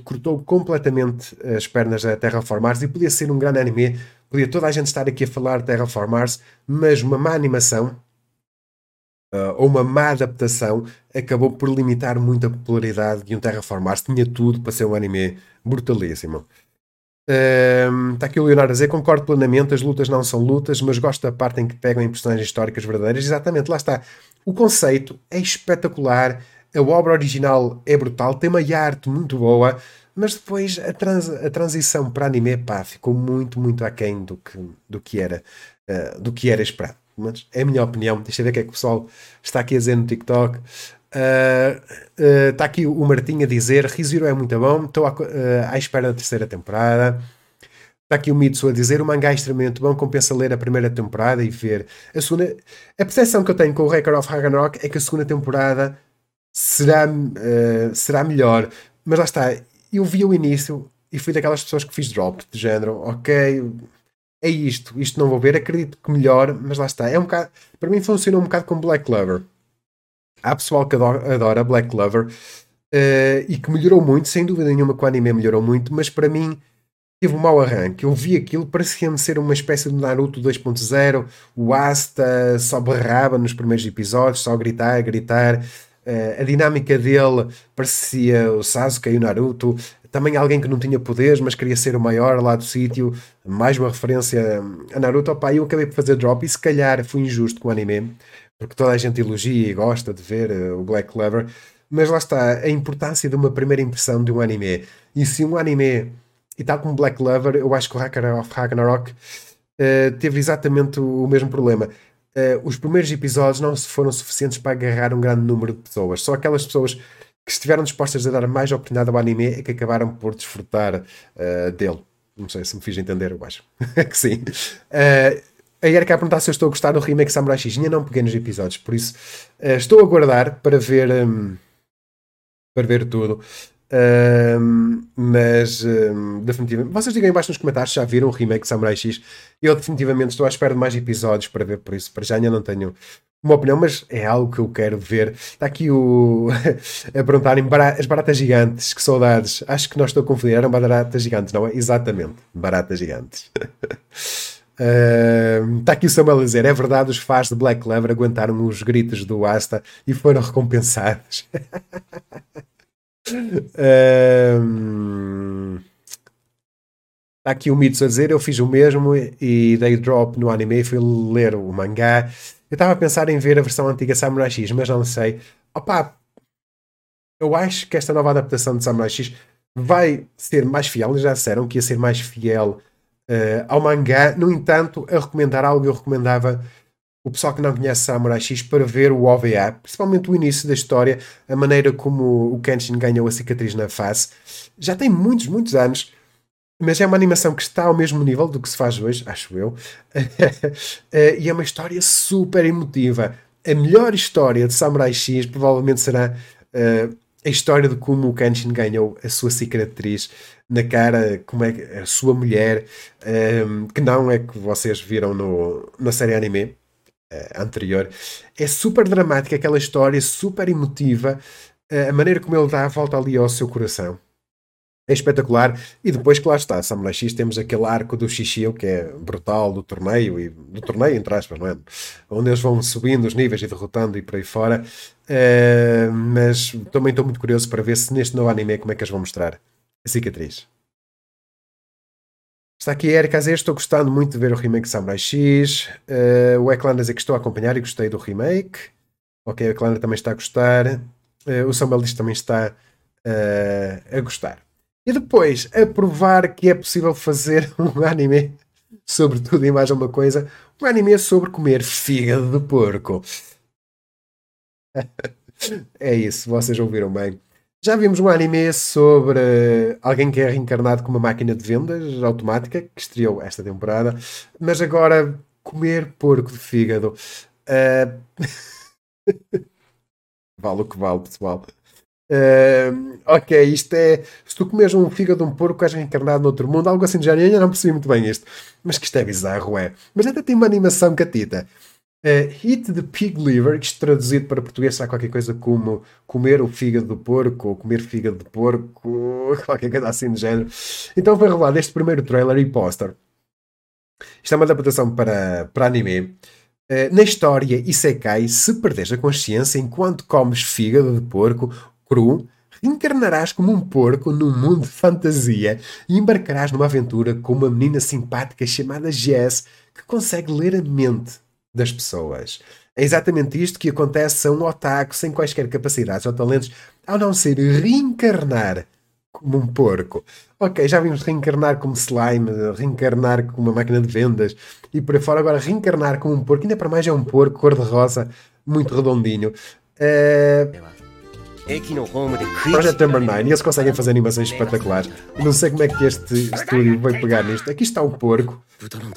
cortou completamente as pernas a Terraformars e podia ser um grande anime, podia toda a gente estar aqui a falar de Terraformars, mas uma má animação uh, ou uma má adaptação acabou por limitar muito a popularidade de um Terraformars. Tinha tudo para ser um anime brutalíssimo. Está aqui o Leonardo a dizer, concordo plenamente, as lutas não são lutas, mas gosto da parte em que pegam em personagens históricas verdadeiras. Exatamente, lá está. O conceito é espetacular, a obra original é brutal, tem uma arte muito boa, mas depois a, trans, a transição para anime pá, ficou muito, muito aquém do que, do que era uh, do que era esperado. Mas é a minha opinião. Deixa eu ver o que é que o pessoal está aqui a dizer no TikTok. Está uh, uh, aqui o Martim a dizer: Rizero é muito bom, estou à, uh, à espera da terceira temporada. Está aqui o Mitsu a dizer: o mangá é extremamente bom, compensa ler a primeira temporada e ver a segunda. A percepção que eu tenho com o Record of Ragnarok é que a segunda temporada será, uh, será melhor. Mas lá está, eu vi o início e fui daquelas pessoas que fiz drop, de género, ok, é isto, isto não vou ver, acredito que melhor, mas lá está. É um bocado, para mim funciona um bocado como Black Clover Há pessoal que adora, Black Clover uh, e que melhorou muito, sem dúvida nenhuma que o anime melhorou muito, mas para mim teve um mau arranque. Eu vi aquilo, parecia-me ser uma espécie de Naruto 2.0. O Asta só berrava nos primeiros episódios, só gritar, gritar. Uh, a dinâmica dele parecia o Sasuke e o Naruto. Também alguém que não tinha poderes, mas queria ser o maior lá do sítio. Mais uma referência a Naruto. Opa, eu acabei por fazer drop e se calhar fui injusto com o anime porque toda a gente elogia e gosta de ver uh, o Black Clover, mas lá está a importância de uma primeira impressão de um anime. E se um anime, e tal como Black Clover, eu acho que o of Ragnarok uh, teve exatamente o, o mesmo problema. Uh, os primeiros episódios não foram suficientes para agarrar um grande número de pessoas. Só aquelas pessoas que estiveram dispostas a dar mais oportunidade ao anime é que acabaram por desfrutar dele. Não sei se me fiz entender, eu acho *laughs* que sim. Uh, a Erika a perguntar se eu estou a gostar do remake Samurai X. Ainda não peguei nos episódios, por isso uh, estou a guardar para ver, um, para ver tudo. Um, mas um, definitivamente, vocês digam embaixo nos comentários se já viram o remake Samurai X. Eu definitivamente estou à espera de mais episódios para ver, por isso para já ainda não tenho uma opinião, mas é algo que eu quero ver. Está aqui o *laughs* a perguntarem as baratas gigantes, que saudades. Acho que nós estou a confundir, eram baratas gigantes, não é? Exatamente, baratas gigantes. *laughs* Está uh, aqui o Samuel a dizer: é verdade, os fãs de Black Clover aguentaram os gritos do Asta e foram recompensados. *laughs* *laughs* Está aqui o Mitsu a dizer: eu fiz o mesmo e dei drop no anime e fui ler o mangá. Eu estava a pensar em ver a versão antiga Samurai X, mas não sei. Opa, eu acho que esta nova adaptação de Samurai X vai ser mais fiel. Eles já disseram que ia ser mais fiel uh, ao mangá. No entanto, a recomendar algo, eu recomendava o pessoal que não conhece Samurai X para ver o OVA, principalmente o início da história, a maneira como o Kenshin ganhou a cicatriz na face. Já tem muitos, muitos anos, mas é uma animação que está ao mesmo nível do que se faz hoje, acho eu. *laughs* Eh, e é uma história super emotiva. A melhor história de Samurai X provavelmente será uh, a história de como o Kenshin ganhou a sua cicatriz na cara, como é a sua mulher, um, ehm, que não é que vocês viram no, na série anime anterior. É super dramática aquela história, super emotiva, uh, a maneira como ele dá a volta ali ao seu coração. É espetacular. E depois, lá está, Samurai X, temos aquele arco do Shishio, que é brutal, do torneio, e do torneio, entre aspas, não é? Onde eles vão subindo os níveis e derrotando e por aí fora. Uh, mas também estou muito curioso para ver se neste novo anime como é que eles vão mostrar a cicatriz. Está aqui Erika a dizer, estou gostando muito de ver o remake de Samurai X. Uh, o Eclan a dizer que estou a acompanhar e gostei do remake. Ok, o Eclan também está a gostar. Uh, o Samuel diz também está uh, a gostar. E depois, a provar que é possível fazer *laughs* um anime sobre tudo e mais uma coisa. Um anime sobre comer fígado de porco. *laughs* é isso, vocês ouviram bem. Já vimos um anime sobre alguém que é reencarnado com uma máquina de vendas automática, que estreou esta temporada, mas agora comer porco de fígado. Uh... *laughs* vale o que vale, pessoal. Uh, ok, isto é. Se tu comes um fígado de um porco, és reencarnado noutro mundo, algo assim de género. Eu ainda não percebi muito bem isto. Mas que isto é bizarro, é. Mas até tem uma animação catita. Eat the pig liver, isto traduzido para português será qualquer coisa como comer o fígado do porco, ou comer fígado de porco, *laughs* qualquer coisa assim do género. Então foi revelado este primeiro trailer e póster. Isto é uma adaptação para, para anime. Uh, na história, Isekai, se perdes a consciência enquanto comes fígado de porco cru, reencarnarás como um porco num mundo de fantasia e embarcarás numa aventura com uma menina simpática chamada Jess que consegue ler a mente das pessoas. É exatamente isto que acontece a um otaku sem quaisquer capacidades ou talentos, ao não ser reencarnar como um porco. Ok, já vimos reencarnar como slime, reencarnar como uma máquina de vendas e por aí fora. Agora, reencarnar como um porco, ainda para mais é um porco cor-de-rosa, muito redondinho. Uh... Project Number 9, e eles conseguem fazer animações espetaculares. Não sei como é que este estúdio vai pegar nisto. Aqui está o porco.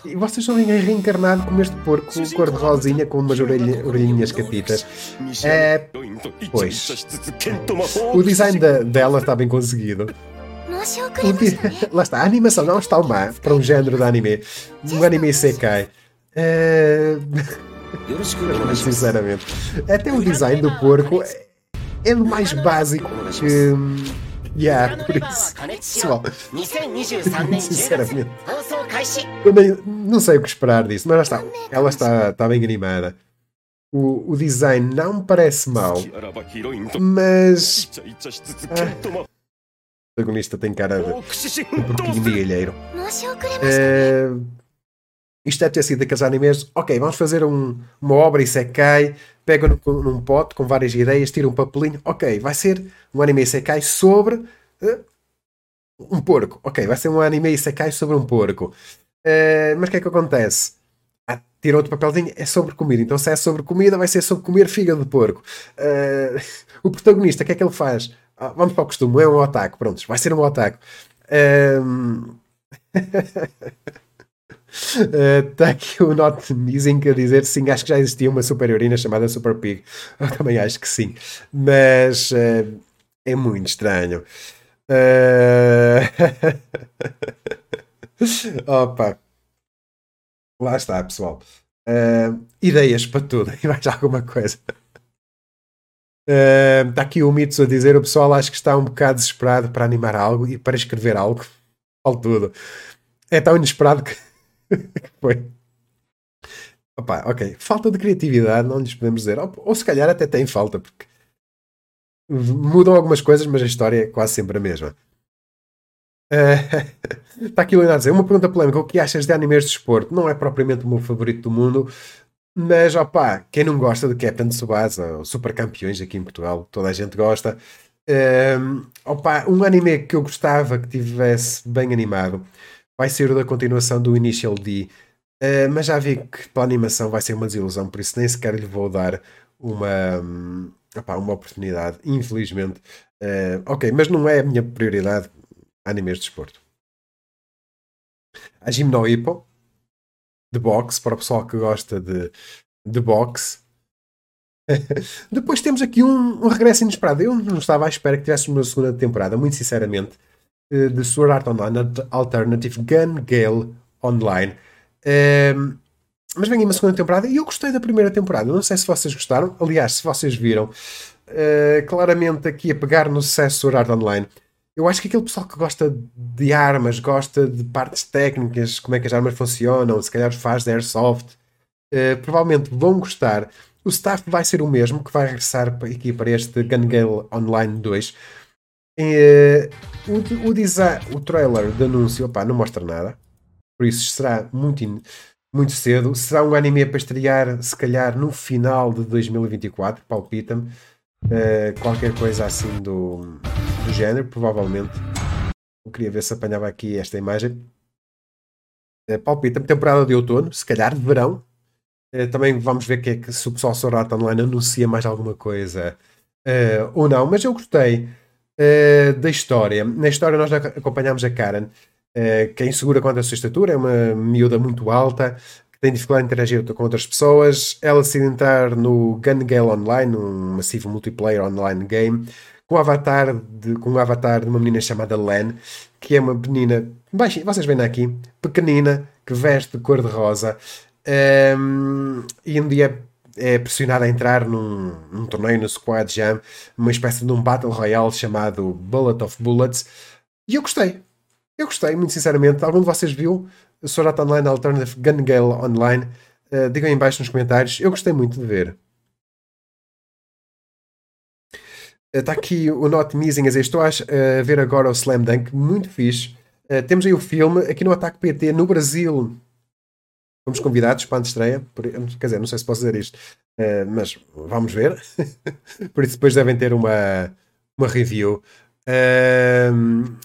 E vocês são reencarnado como este porco cor-de-rosinha com umas orelha, orelhinhas catitas. É. Pois. O design da, dela está bem conseguido. *laughs* Lá está, a animação não está má para um género de anime. Um anime sekai. É... *laughs* Sinceramente. Até o design do porco é do mais básico que. Yeah, *laughs* por isso. Pessoal, *laughs* sinceramente, eu nem, não sei o que esperar disso, mas está, ela está, está bem animada. O, o design não me parece mau, mas. Ah, o protagonista tem cara de um de galheiro. Uh, isto deve ter sido daqueles animes. Ok, vamos fazer um, uma obra e secai. Pega num, pote com várias ideias, tira um papelinho. Ok, vai ser um anime secai sobre uh, um porco. Ok, vai ser um anime secai sobre um porco. Uh, mas o que é que acontece? Ah, tira outro papelzinho, é sobre comida. Então, se é sobre comida, vai ser sobre comer fígado de porco. Uh, o protagonista, o que é que ele faz? Ah, vamos para o costume, é um otaku. Prontos, vai ser um otaku. Uh, *laughs* Está uh, aqui o Not Missing a dizer sim, acho que já existia uma superiorina chamada Super Pig. Eu também acho que sim. Mas uh, é muito estranho. Uh... *laughs* Opa. Lá está, pessoal. Uh, ideias para tudo. E mais alguma coisa. Está aqui o Mitsu a dizer: o pessoal acho que está um bocado desesperado para animar algo e para escrever algo. Falo tudo. É tão inesperado que *laughs* Foi. Opa, ok. Falta de criatividade, não lhes podemos dizer. Ou, ou, se calhar até tem falta, porque mudam algumas coisas, mas a história é quase sempre a mesma. Uh, está *laughs* aqui o Leonardo a dizer: uma pergunta polémica. O que achas de animes de desporto? Não é propriamente o meu favorito do mundo, mas opá, quem não gosta de Captain Tsubasa, Super Campeões aqui em Portugal, toda a gente gosta. Uh, opa, um anime que eu gostava que tivesse bem animado vai ser da continuação do Initial D. Uh, mas já vi que para a animação vai ser uma desilusão, por isso nem sequer lhe vou dar uma, um, uma oportunidade, infelizmente. Uh, ok, mas não é a minha prioridade animes de desporto. A Gimno Hippo, de boxe, para o pessoal que gosta de, de boxe. *laughs* Depois temos aqui um, um, regresso inesperado. Eu não estava à espera que tivéssemos uma segunda temporada, muito sinceramente. Eh, de Sword Art Online Alternative Gun Gale Online. Um, ehm, mas vem aí uma segunda temporada e eu gostei da primeira temporada. Não sei se vocês gostaram. Aliás, se vocês viram, uh, claramente aqui a pegar no sucesso Sword Art Online. Eu acho que aquele pessoal que gosta de armas, gosta de partes técnicas, como é que as armas funcionam, se calhar faz de Airsoft, uh, provavelmente vão gostar. O staff vai ser o mesmo, que vai regressar aqui para este Gun Gale Online 2 é, o, o, design, o trailer de anúncio opa, não mostra nada, por isso será muito, muito cedo. Será um anime para estrear, se calhar, no final de 2024, palpita-me. Uh, qualquer coisa assim do, do género, provavelmente. Eu queria ver se apanhava aqui esta imagem. Uh, palpita-me, temporada de outono, se calhar de verão. Também vamos ver que é que se o pessoal Sword Online anuncia mais alguma coisa ou não, mas eu gostei uh, da história. Na história nós acompanhamos a Karen, uh, que é insegura quanto à sua estatura, é uma miúda muito alta, que tem dificuldade em interagir com outras pessoas. Ela decide entrar no Gun Gale Online, um massivo multiplayer online game, com um avatar de, com avatar de uma menina chamada Len, que é uma menina, vocês veem aqui, pequenina, que veste de cor-de-rosa. Um, e um dia é pressionado a entrar num, num, torneio no Squad Jam, uma espécie de um Battle Royale chamado Bullet of Bullets. E eu gostei. Eu gostei, muito sinceramente. Algum de vocês viu Sword Art Online Alternative Gun Gale Online? Uh, digam aí embaixo nos comentários. Eu gostei muito de ver. Está uh, aqui o Not Missing Estou a uh, ver agora o Slam Dunk, muito fixe. Temos aí o filme aqui no Ataque PT no Brasil. Fomos convidados para a estreia. Quer dizer, não sei se posso dizer isto, uh, mas vamos ver. *laughs* por isso, depois devem ter uma, uma review. Uh,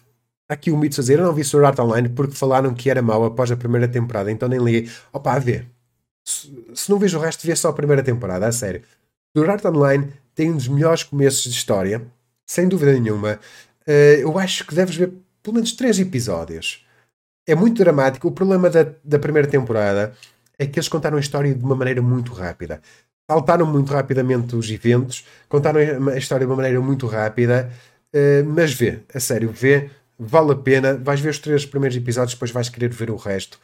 aqui o Mito a dizer: Eu não vi Sword Art Online porque falaram que era mau após a primeira temporada, então nem li. Opa, a ver. Se, se não vejo o resto, vê só a primeira temporada, a sério. Sword Art Online tem um dos melhores começos de história, sem dúvida nenhuma. Uh, eu acho que deves ver pelo menos três episódios. É muito dramático. O problema da, da primeira temporada é que eles contaram a história de uma maneira muito rápida. Saltaram muito rapidamente os eventos, contaram a história de uma maneira muito rápida, uh, mas vê, a sério, vê, vale a pena. Vais ver os três primeiros episódios, depois vais querer ver o resto.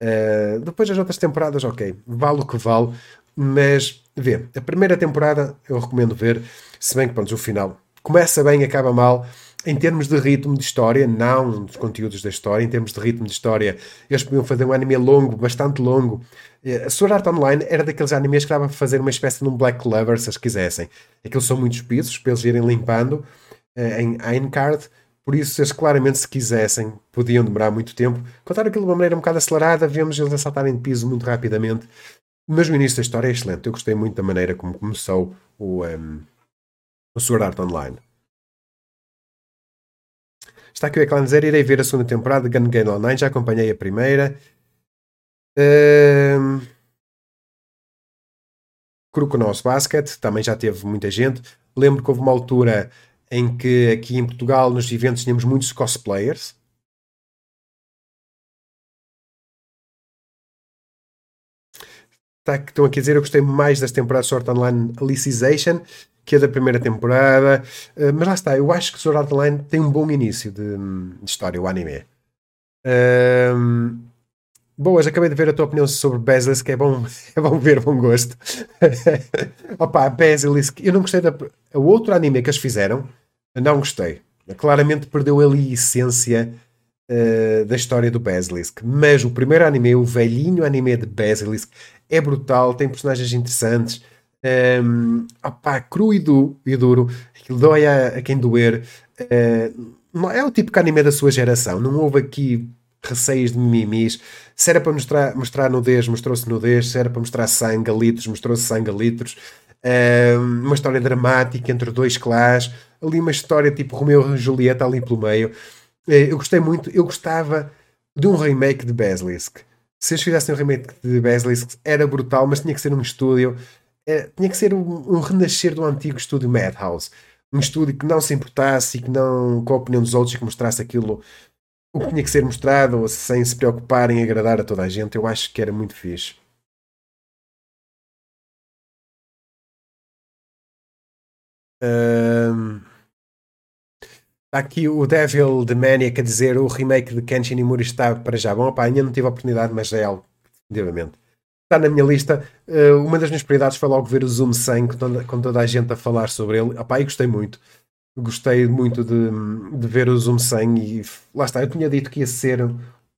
Uh, depois as outras temporadas, ok, vale o que vale, mas vê, a primeira temporada eu recomendo ver, se bem que pronto, o final começa bem, acaba mal em termos de ritmo de história, não dos conteúdos da história, em termos de ritmo de história, eles podiam fazer um anime longo, bastante longo. A Sword Art Online era daqueles animes que dava para fazer uma espécie de um Black Clover, se eles quisessem. Aqueles são muitos pisos, para eles irem limpando uh, em Einecard, por isso, eles claramente, se quisessem, podiam demorar muito tempo. Contar aquilo de uma maneira um bocado acelerada, vemos eles a saltarem de piso muito rapidamente. Mas o início da história é excelente. Eu gostei muito da maneira como começou o, um, o Sword Art Online. Está aqui o Eclan dizer, irei ver a segunda temporada de Gun Game Online, já acompanhei a primeira. Um... Nosso Basket, também já teve muita gente. Lembro que houve uma altura em que aqui em Portugal, nos eventos, tínhamos muitos cosplayers. Está, estão aqui a dizer, eu gostei mais das temporadas de Sword Online Alicization que é da primeira temporada. Uh, mas lá está, eu acho que Sword Art Online tem um bom início de, de história, o anime. Uh, boas, acabei de ver a tua opinião sobre Basilisk, é bom, *laughs* é bom ver, bom gosto. *laughs* Opa, Basilisk, eu não gostei da. O outro anime que eles fizeram, não gostei. Claramente perdeu ali a essência uh, da história do Basilisk. Mas o primeiro anime, o velhinho anime de Basilisk, é brutal, tem personagens interessantes um, opá, cru e, du, e duro, aquilo dói a, a quem doer. Uh, é o tipo de anime da sua geração, não houve aqui receios de mimimis. Se era para mostrar, mostrar nudez, mostrou-se nudez. Se era para mostrar sangue a litros, mostrou-se sangue a litros. Uh, uma história dramática entre dois clãs. Ali uma história tipo Romeu e Julieta ali pelo meio. Uh, eu gostei muito. Eu gostava de um remake de Basilisk. Se eles fizessem um remake de Basilisk, era brutal, mas tinha que ser num estúdio é, tinha que ser um, um, renascer do antigo estúdio Madhouse. Um estúdio que não se importasse e que não, com a opinião dos outros, que mostrasse aquilo o que tinha que ser mostrado sem se preocupar em agradar a toda a gente. Eu acho que era muito fixe. Um, Está aqui o Devil de Maniac a dizer o remake de Kenshin Imuri está para já bom. Opa, ainda não tive a oportunidade, mas é algo, definitivamente está na minha lista. Uh, uma das minhas prioridades foi logo ver o Zoom 100 com toda, com toda a gente a falar sobre ele. Opá, e gostei muito. Gostei muito de, de ver o Zoom 100 e lá está. Eu tinha dito que ia ser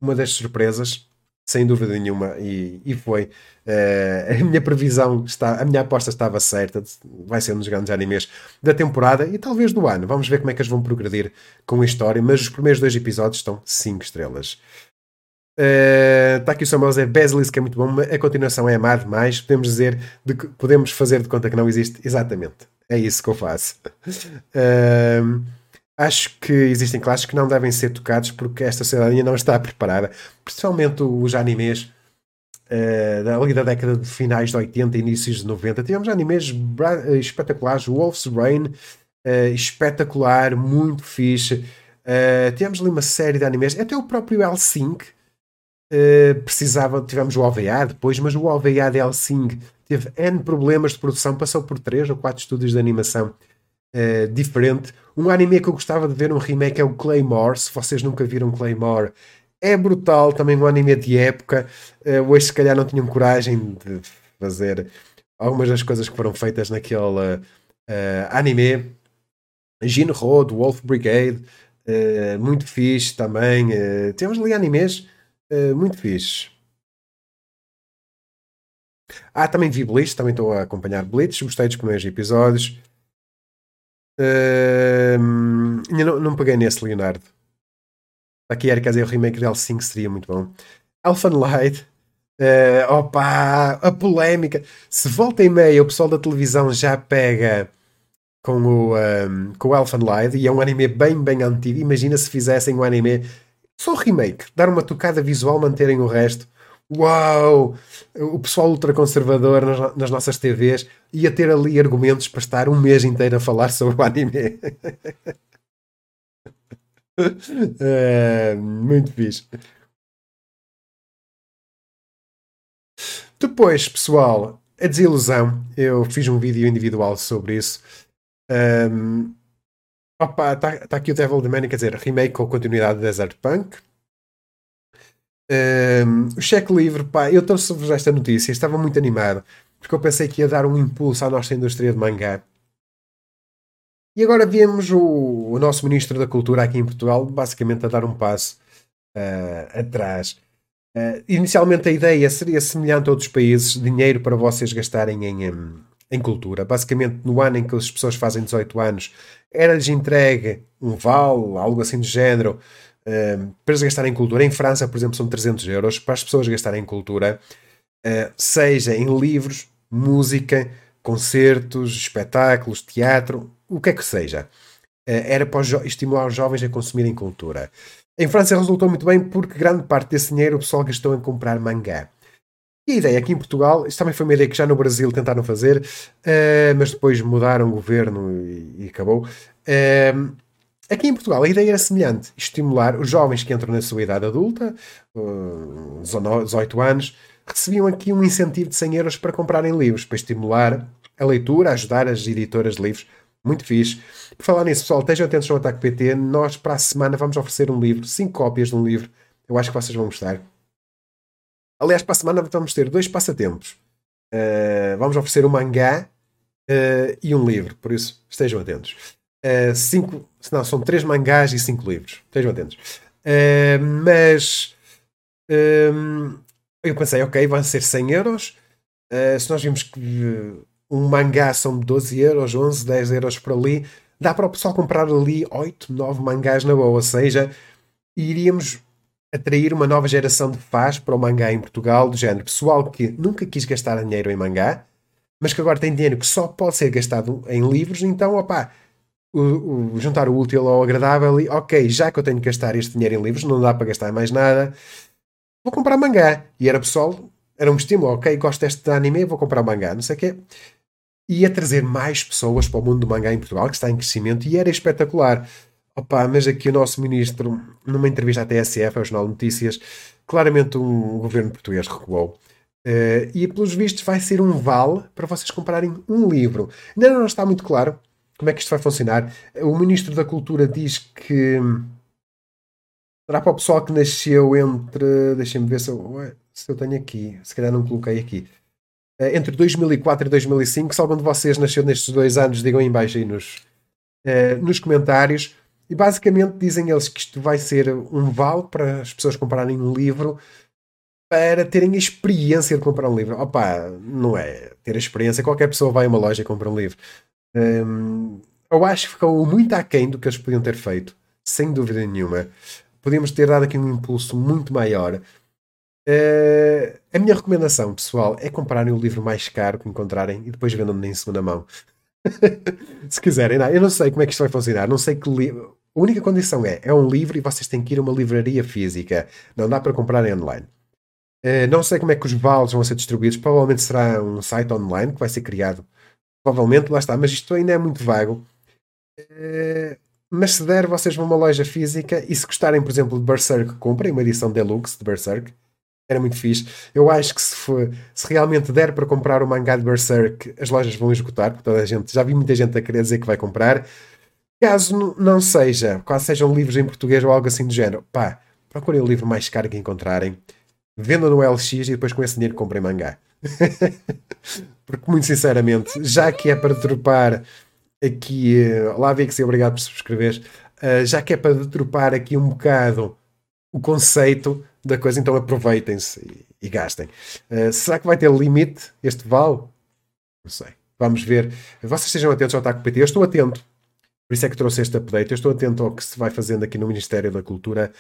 uma das surpresas, sem dúvida nenhuma, e, e foi. Uh, a minha previsão, está, a minha aposta estava certa. Vai ser um dos grandes animes da temporada e talvez do ano. Vamos ver como é que eles vão progredir com a história, mas os primeiros dois episódios estão 5 estrelas. Está uh, aqui o Samuel a dizer Basilisk é muito bom, a continuação é amar demais. Podemos dizer, de, podemos fazer de conta que não existe. Exatamente, é isso que eu faço. *laughs* Uh, acho que existem classes que não devem ser tocados porque esta sociedade ainda não está preparada, principalmente os animes uh, ali da década de finais de 80 inícios de 90. Tivemos animes espetaculares, Wolf's Rain, uh, espetacular, muito fixe. Uh, tivemos ali uma série de animes, até o próprio L5 Uh, precisava, tivemos o OVA depois, mas o OVA de Helsing teve N problemas de produção, passou por 3 ou 4 estúdios de animação uh, diferente. Um anime que eu gostava de ver um remake é o Claymore. Se vocês nunca viram Claymore, É brutal, também um anime de época. Uh, hoje, se calhar, não tinham coragem de fazer algumas das coisas que foram feitas naquele uh, anime. Jinro, do Wolf Brigade, uh, muito fixe também. temos ali animes muito fixe. Ah, também vi Blitz, também estou a acompanhar Blitz, gostei dos primeiros episódios. Uh, não, não peguei nesse, Leonardo. Aqui era, dizer, o remake de L5 seria muito bom. Elfen Light. Uh, opa, a polémica. Se volta e meia o pessoal da televisão já pega com o, um, com o Elfen Light e é um anime bem, bem antigo. Imagina se fizessem um anime só remake, dar uma tocada visual, manterem o resto. Uau! O pessoal ultraconservador nas, nas nossas TVs ia ter ali argumentos para estar um mês inteiro a falar sobre o anime. é, *laughs* muito fixe. Depois, pessoal, a desilusão. Eu fiz um vídeo individual sobre isso. Um, opa, está tá aqui o Devil the Man, quer dizer, remake com continuidade de Desert Punk. Um, o cheque livre, pá, eu trouxe-vos esta notícia, estava muito animado, porque eu pensei que ia dar um impulso à nossa indústria de mangá. E agora vemos o, o nosso Ministro da Cultura aqui em Portugal, basicamente a dar um passo uh, atrás. Uh, inicialmente a ideia seria semelhante a outros países, dinheiro para vocês gastarem em, em, em cultura. Basicamente, no ano em que as pessoas fazem 18 anos, era-lhes entregue um vale, algo assim do género, uh, para gastarem em cultura. Em França, por exemplo, são 300 euros para as pessoas gastarem em cultura, uh, seja em livros, música, concertos, espetáculos, teatro, o que é que seja. Uh, era para estimular os jovens a consumirem cultura. Em França resultou muito bem porque grande parte desse dinheiro o pessoal gastou em comprar mangá. E a ideia aqui em Portugal, isto também foi uma ideia que já no Brasil tentaram fazer, uh, mas depois mudaram o governo e, e acabou. Uh, Aqui em Portugal a ideia era semelhante: estimular os jovens que entram na sua idade adulta, 18 anos, recebiam aqui um incentivo de 100 euros para comprarem livros, para estimular a leitura, ajudar as editoras de livros. Muito fixe. Por falar nisso, pessoal, estejam atentos ao Ataque PT. Nós, para a semana, vamos oferecer um livro, 5 cópias de um livro. Eu acho que vocês vão gostar. Aliás, para a semana vamos ter dois passatempos. Uh, vamos oferecer um mangá uh, e um livro, por isso estejam atentos. Uh, cinco, não, são três mangás e cinco livros. Estejam atentos. Mas eu pensei, ok, vão ser 100 euros. Se nós vimos que um mangá são 12 euros, 11, 10 euros por ali, dá para o pessoal comprar ali 8, 9 mangás na boa. Ou seja, iríamos atrair uma nova geração de fãs para o mangá em Portugal, do género pessoal que nunca quis gastar dinheiro em mangá, mas que agora tem dinheiro que só pode ser gastado em livros, então, opá, juntar o útil ao agradável e, ok, já que eu tenho que gastar este dinheiro em livros, não dá para gastar mais nada, vou comprar mangá. E era pessoal, era um estímulo, ok, gosto deste anime, vou comprar mangá, não sei o quê. E a trazer mais pessoas para o mundo do mangá em Portugal, que está em crescimento, e era espetacular. Opa, mas aqui o nosso ministro, numa entrevista à TSF, ao Jornal Notícias, claramente um, governo português recuou. Uh, e pelos vistos vai ser um vale para vocês comprarem um livro. Ainda não está muito claro como é que isto vai funcionar? O Ministro da Cultura diz que será para o pessoal que nasceu entre. Deixem-me ver se eu, se eu tenho aqui. Se calhar não coloquei aqui. Eh, entre 2004 e 2005. Se algum de vocês nasceu nestes dois anos, digam aí embaixo aí nos, uh, nos comentários. E basicamente dizem eles que isto vai ser um vale para as pessoas comprarem um livro para terem a experiência de comprar um livro. Opa, não é ter a experiência. Qualquer pessoa vai a uma loja e compra um livro. Um, eu acho que ficou muito aquém do que eles podiam ter feito, sem dúvida nenhuma. Podíamos ter dado aqui um impulso muito maior. Uh, a minha recomendação, pessoal, é comprarem o livro mais caro que encontrarem e depois vendam-no em segunda mão. *laughs* Se quiserem, não, eu não sei como é que isto vai funcionar. Não sei que livro. A única condição é: é um livro e vocês têm que ir a uma livraria física. Não dá para comprar online. Uh, não sei como é que os vales vão ser distribuídos. Provavelmente será um site online que vai ser criado Provavelmente, lá está, mas isto ainda é muito vago. Uh, mas se der, vocês vão a uma loja física e se gostarem, por exemplo, de Berserk, comprem uma edição deluxe de Berserk. Era muito fixe. Eu acho que se, for, se realmente der para comprar o mangá de Berserk, as lojas vão esgotar, porque toda a gente, já vi muita gente a querer dizer que vai comprar. Caso não seja, caso sejam livros em português ou algo assim do género, pá, procurem o livro mais caro que encontrarem, vendam no LX e depois com esse dinheiro comprem mangá. *laughs* Porque, muito sinceramente, já que é para dropar aqui. Uh, lá vê que se obrigado por subscrever. Uh, já que é para dropar aqui um bocado o conceito da coisa, então aproveitem-se e, e, gastem. Uh, será que vai ter limite este vale? Não sei. Vamos ver. Vocês estejam atentos ao Taco PT. Eu estou atento. Por isso é que trouxe este update. Eu estou atento ao que se vai fazendo aqui no Ministério da Cultura.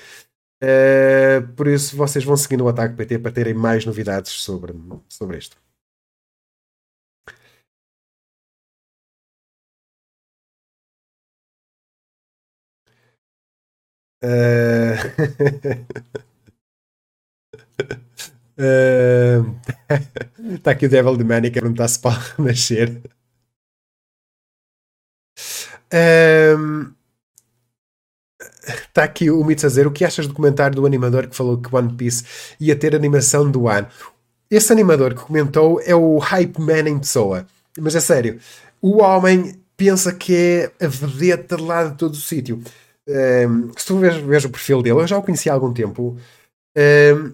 Uh, por isso, vocês vão seguindo o Ataque PT para terem mais novidades sobre, sobre isto. *laughs* Está uh... uh... aqui o Devil de Manic a perguntar se pode *laughs* nascer. Está aqui o Mitz a dizer o que achas do comentário do animador que falou que One Piece ia ter animação do ano. Esse animador que comentou é o Hype Man em pessoa. Mas é sério, o homem pensa que é a vedeta lá de todo o sítio. Um, se tu vês, vês, o perfil dele, eu já o conheci há algum tempo. Um,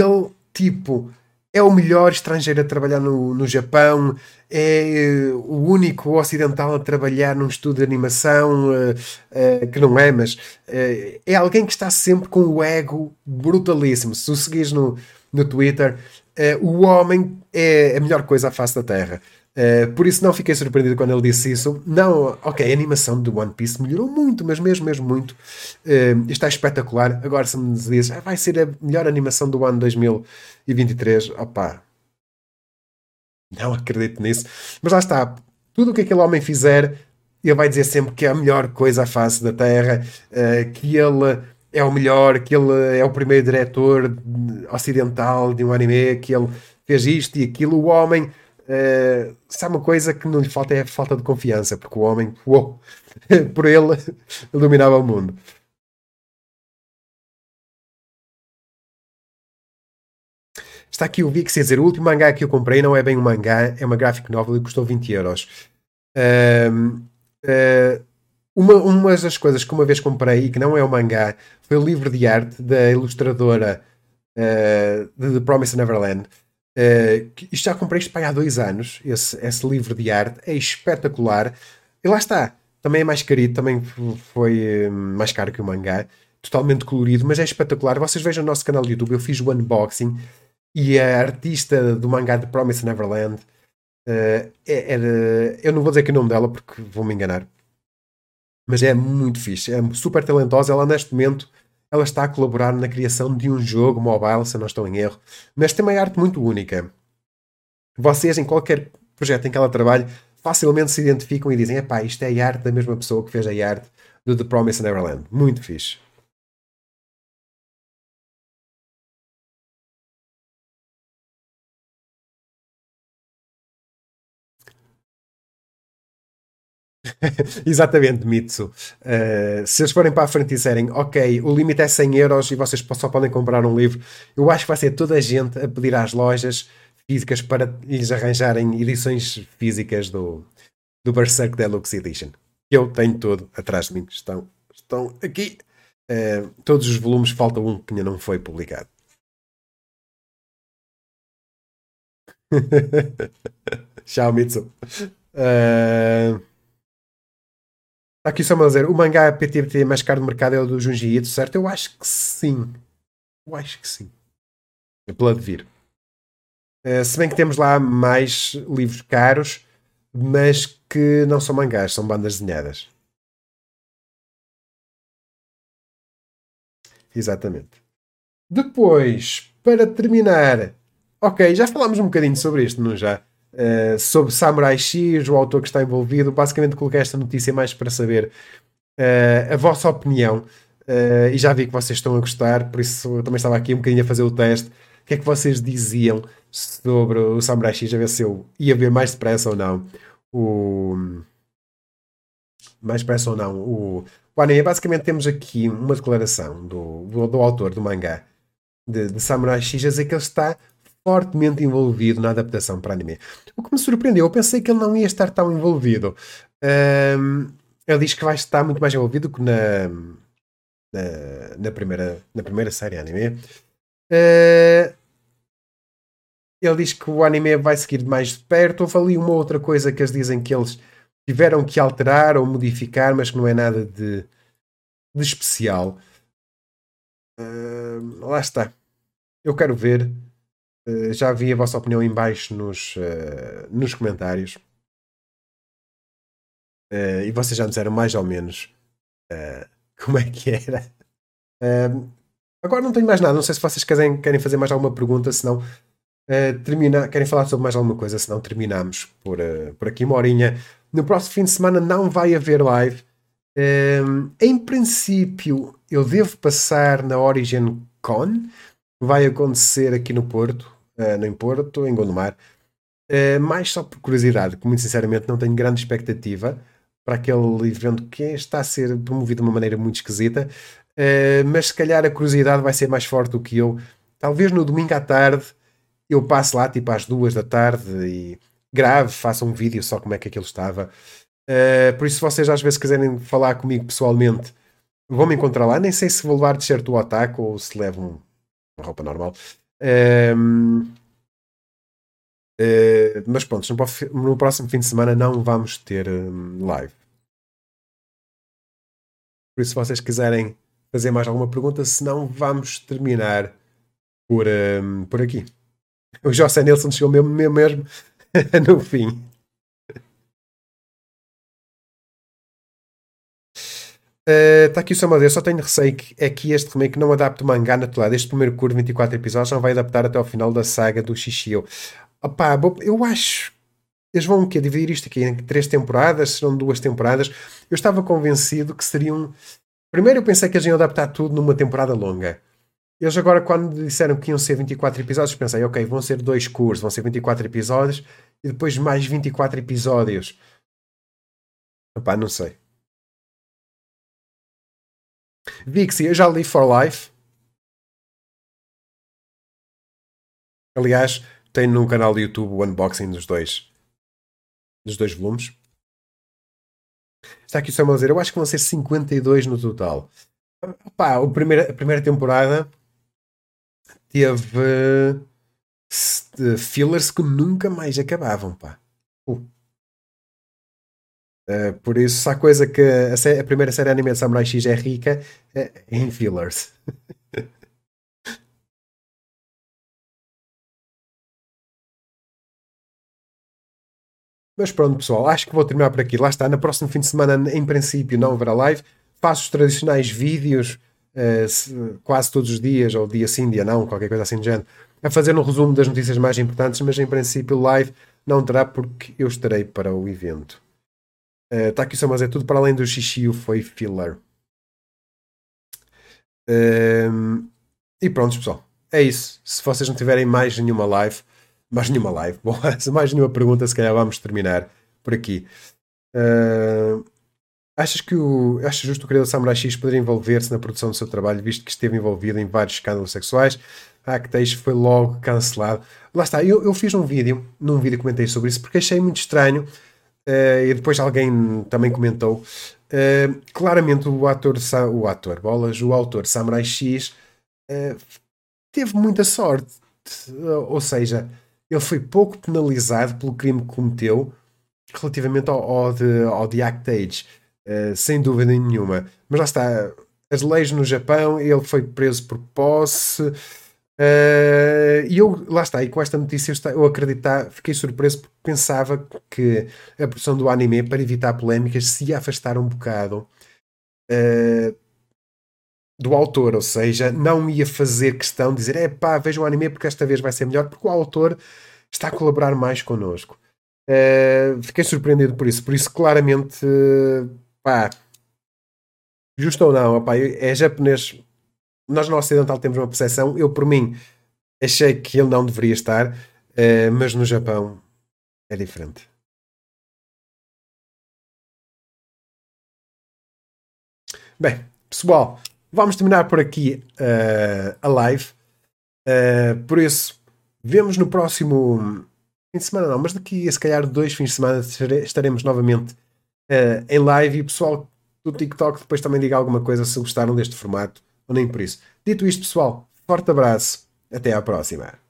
ele, tipo, é o melhor estrangeiro a trabalhar no, no Japão, é uh, o único ocidental a trabalhar num estudo de animação, uh, uh, que não é, mas é alguém que está sempre com o ego brutalíssimo. Se o seguires no, no Twitter, o homem é a melhor coisa à face da Terra. Uh, por isso não fiquei surpreendido quando ele disse isso. Não, ok, a animação do One Piece melhorou muito, mas mesmo, mesmo muito. Uh, está espetacular. Agora se me dizes, ah, vai ser a melhor animação do ano 2023, opá. Não acredito nisso. Mas lá está. Tudo o que aquele homem fizer, ele vai dizer sempre que é a melhor coisa à face da Terra, uh, que ele é o melhor, que ele é o primeiro diretor ocidental de um anime, que ele fez isto e aquilo. O homem Uh, uma coisa que não lhe falta é a falta de confiança, porque o homem, *laughs* uou, por ele, dominava o mundo. Está aqui o Vix a dizer: o último mangá que eu comprei não é bem um mangá, é uma graphic novel e custou 20 euros. Uh, uma, uma das coisas que uma vez comprei e que não é um mangá foi o livro de arte da ilustradora uh, de The Promise Neverland. Uh, isto já comprei isto há dois anos, esse, esse livro de arte, é espetacular. E lá está, também é mais carito, também foi uh, mais caro que o mangá, totalmente colorido, mas é espetacular. Vocês vejam o nosso canal de YouTube, eu fiz o unboxing e a artista do mangá de Promise Neverland uh, é, é, eu não vou dizer que o nome dela porque vou me enganar, mas é muito fixe, é super talentosa. Ela neste momento ela está a colaborar na criação de um jogo mobile, se não estou em erro, mas tem uma arte muito única. Vocês, em qualquer projeto em que ela trabalhe, facilmente se identificam e dizem: epá, isto é a arte da mesma pessoa que fez a arte do The Promise Neverland. Muito fixe. *laughs* Exatamente, Mitsu. Uh, se eles forem para a frente e disserem, ok, o limite é 100 euros e vocês só podem comprar um livro, eu acho que vai ser toda a gente a pedir às lojas físicas para lhes arranjarem edições físicas do, do Berserk Deluxe Edition. Eu tenho todo atrás de mim, estão, estão aqui. Uh, todos os volumes, falta um que ainda não foi publicado. *laughs* Tchau, Mitsu. Uh... Está aqui só a dizer, o mangá PTBT mais caro do mercado é o do Junji Ito, certo? Eu acho que sim. Eu acho que sim. É pela de vir. Uh, se bem que temos lá mais livros caros, mas que não são mangás, são bandas desenhadas. Exatamente. Depois, para terminar, ok, já falámos um bocadinho sobre isto, não já? Uh, sobre Samurai X, o autor que está envolvido. Basicamente, coloquei esta notícia mais para saber uh, a vossa opinião. Uh, e já vi que vocês estão a gostar, por isso eu também estava aqui um bocadinho a fazer o teste. O que é que vocês diziam sobre o Samurai X? A ver se eu ia ver mais depressa ou não. O... Mais depressa ou não. O, o anime. Basicamente, temos aqui uma declaração do, do, do autor do mangá de, de Samurai X a dizer que ele está fortemente envolvido na adaptação para anime. O que me surpreendeu, eu pensei que ele não ia estar tão envolvido. Um, ele diz que vai estar muito mais envolvido que na, na, na, primeira, na primeira série anime. Uh, ele diz que o anime vai seguir mais de perto. Houve ali uma outra coisa que eles dizem que eles tiveram que alterar ou modificar, mas que não é nada de, de especial. Uh, lá está. Eu quero ver. Uh, já vi a vossa opinião em baixo nos, uh, nos comentários. e vocês já disseram mais ou menos *laughs* como é que era. agora não tenho mais nada. Não sei se vocês querem, querem fazer mais alguma pergunta, senão uh, termina, querem falar sobre mais alguma coisa, senão terminamos por, por aqui uma horinha. No próximo fim de semana não vai haver live. Um, em princípio, eu devo passar na Origin Con. Vai acontecer aqui no Porto, uh, no em Porto, em Gondomar. Uh, mais só por curiosidade, que muito sinceramente não tenho grande expectativa para aquele evento que está a ser promovido de uma maneira muito esquisita. Uh, mas se calhar a curiosidade vai ser mais forte do que eu. Talvez no domingo à tarde eu passe lá tipo às duas da tarde e grave, faça um vídeo só como é que aquilo estava. Uh, por isso, se vocês às vezes quiserem falar comigo pessoalmente, vão-me encontrar lá. Nem sei se vou levar t-shirt do ataque ou se levo um, roupa normal. Uh, uh, mas pronto, no, no, próximo fim de semana não vamos ter um, live. Por isso, se vocês quiserem fazer mais alguma pergunta, senão vamos terminar por, um, por aqui. O José Nelson chegou mesmo, mesmo, mesmo *laughs* no fim. Está uh, aqui o Samuel, eu só tenho receio que é que este remake não adapte o mangá natural. Primeiro curto, 24 episódios, não vai adaptar até ao final da saga do Shishio. Opá, eu acho. Eles vão quê? dividir isto aqui em três temporadas, serão duas temporadas. Eu estava convencido que seriam. Primeiro eu pensei que eles iam adaptar tudo numa temporada longa. Eles agora, quando disseram que iam ser 24 episódios, pensei, ok, vão ser dois cursos, vão ser 24 episódios e depois mais 24 episódios. Opá, não sei. Vixie, eu já li For Life. Aliás, tem no canal do YouTube o unboxing dos dois dos dois volumes. Está aqui o Samuel a dizer, eu acho que vão ser 52 no total. Pá, a primeira, a primeira temporada teve uh, fillers que nunca mais acabavam, pá. Uh. Uh, por isso, a coisa que a, a, primeira série anime de Samurai X é rica é, em fillers. Mas pronto, pessoal, acho que vou terminar por aqui. Lá está, no próximo fim de semana, em princípio, não haverá live. Faço os tradicionais vídeos uh, quase todos os dias, ou dia sim, dia não, qualquer coisa assim de género, a fazer um resumo das notícias mais importantes, mas em princípio live não terá porque eu estarei para o evento. Uh, aqui só, mas é tudo para além do xixi, foi filler. Uh, e pronto, pessoal. É isso. Se vocês não tiverem mais nenhuma live, mais nenhuma live, *laughs* bom, mais nenhuma pergunta, se calhar vamos terminar por aqui. Uh, Achas que o. Achas justo o criador Samurai X poder envolver-se na produção do seu trabalho, visto que esteve envolvido em vários escândalos sexuais? A Actage foi logo cancelado. Lá está, eu, eu fiz um vídeo, num vídeo comentei sobre isso, porque achei muito estranho, uh, e depois alguém também comentou. Uh, claramente o ator, o ator, bolas, o autor Samurai X uh, teve muita sorte. Ou seja, ele foi pouco penalizado pelo crime que cometeu relativamente ao, ao, de, ao de Actage. Uh, sem dúvida nenhuma. Mas lá está, as leis no Japão, ele foi preso por posse. Uh, e eu, lá está, e com esta notícia eu, acreditar, fiquei surpreso porque pensava que a produção do anime, para evitar polémicas, se ia afastar um bocado uh, do autor, ou seja, não ia fazer questão de dizer é pá, veja o anime porque esta vez vai ser melhor, porque o autor está a colaborar mais connosco. Uh, fiquei surpreendido por isso, por isso, claramente pá, justo ou não, opá, é japonês. Nós no Ocidental temos uma percepção. Eu, por mim, achei que ele não deveria estar, uh, mas no Japão é diferente. Bem, pessoal, vamos terminar por aqui uh, a live. Uh, por isso, vemos no próximo fim de semana, não, mas daqui a se calhar dois fins de semana estaremos novamente uh, em live e o pessoal do TikTok depois também diga alguma coisa se gostaram deste formato nem por isso. Dito isto, pessoal, forte abraço, até à próxima.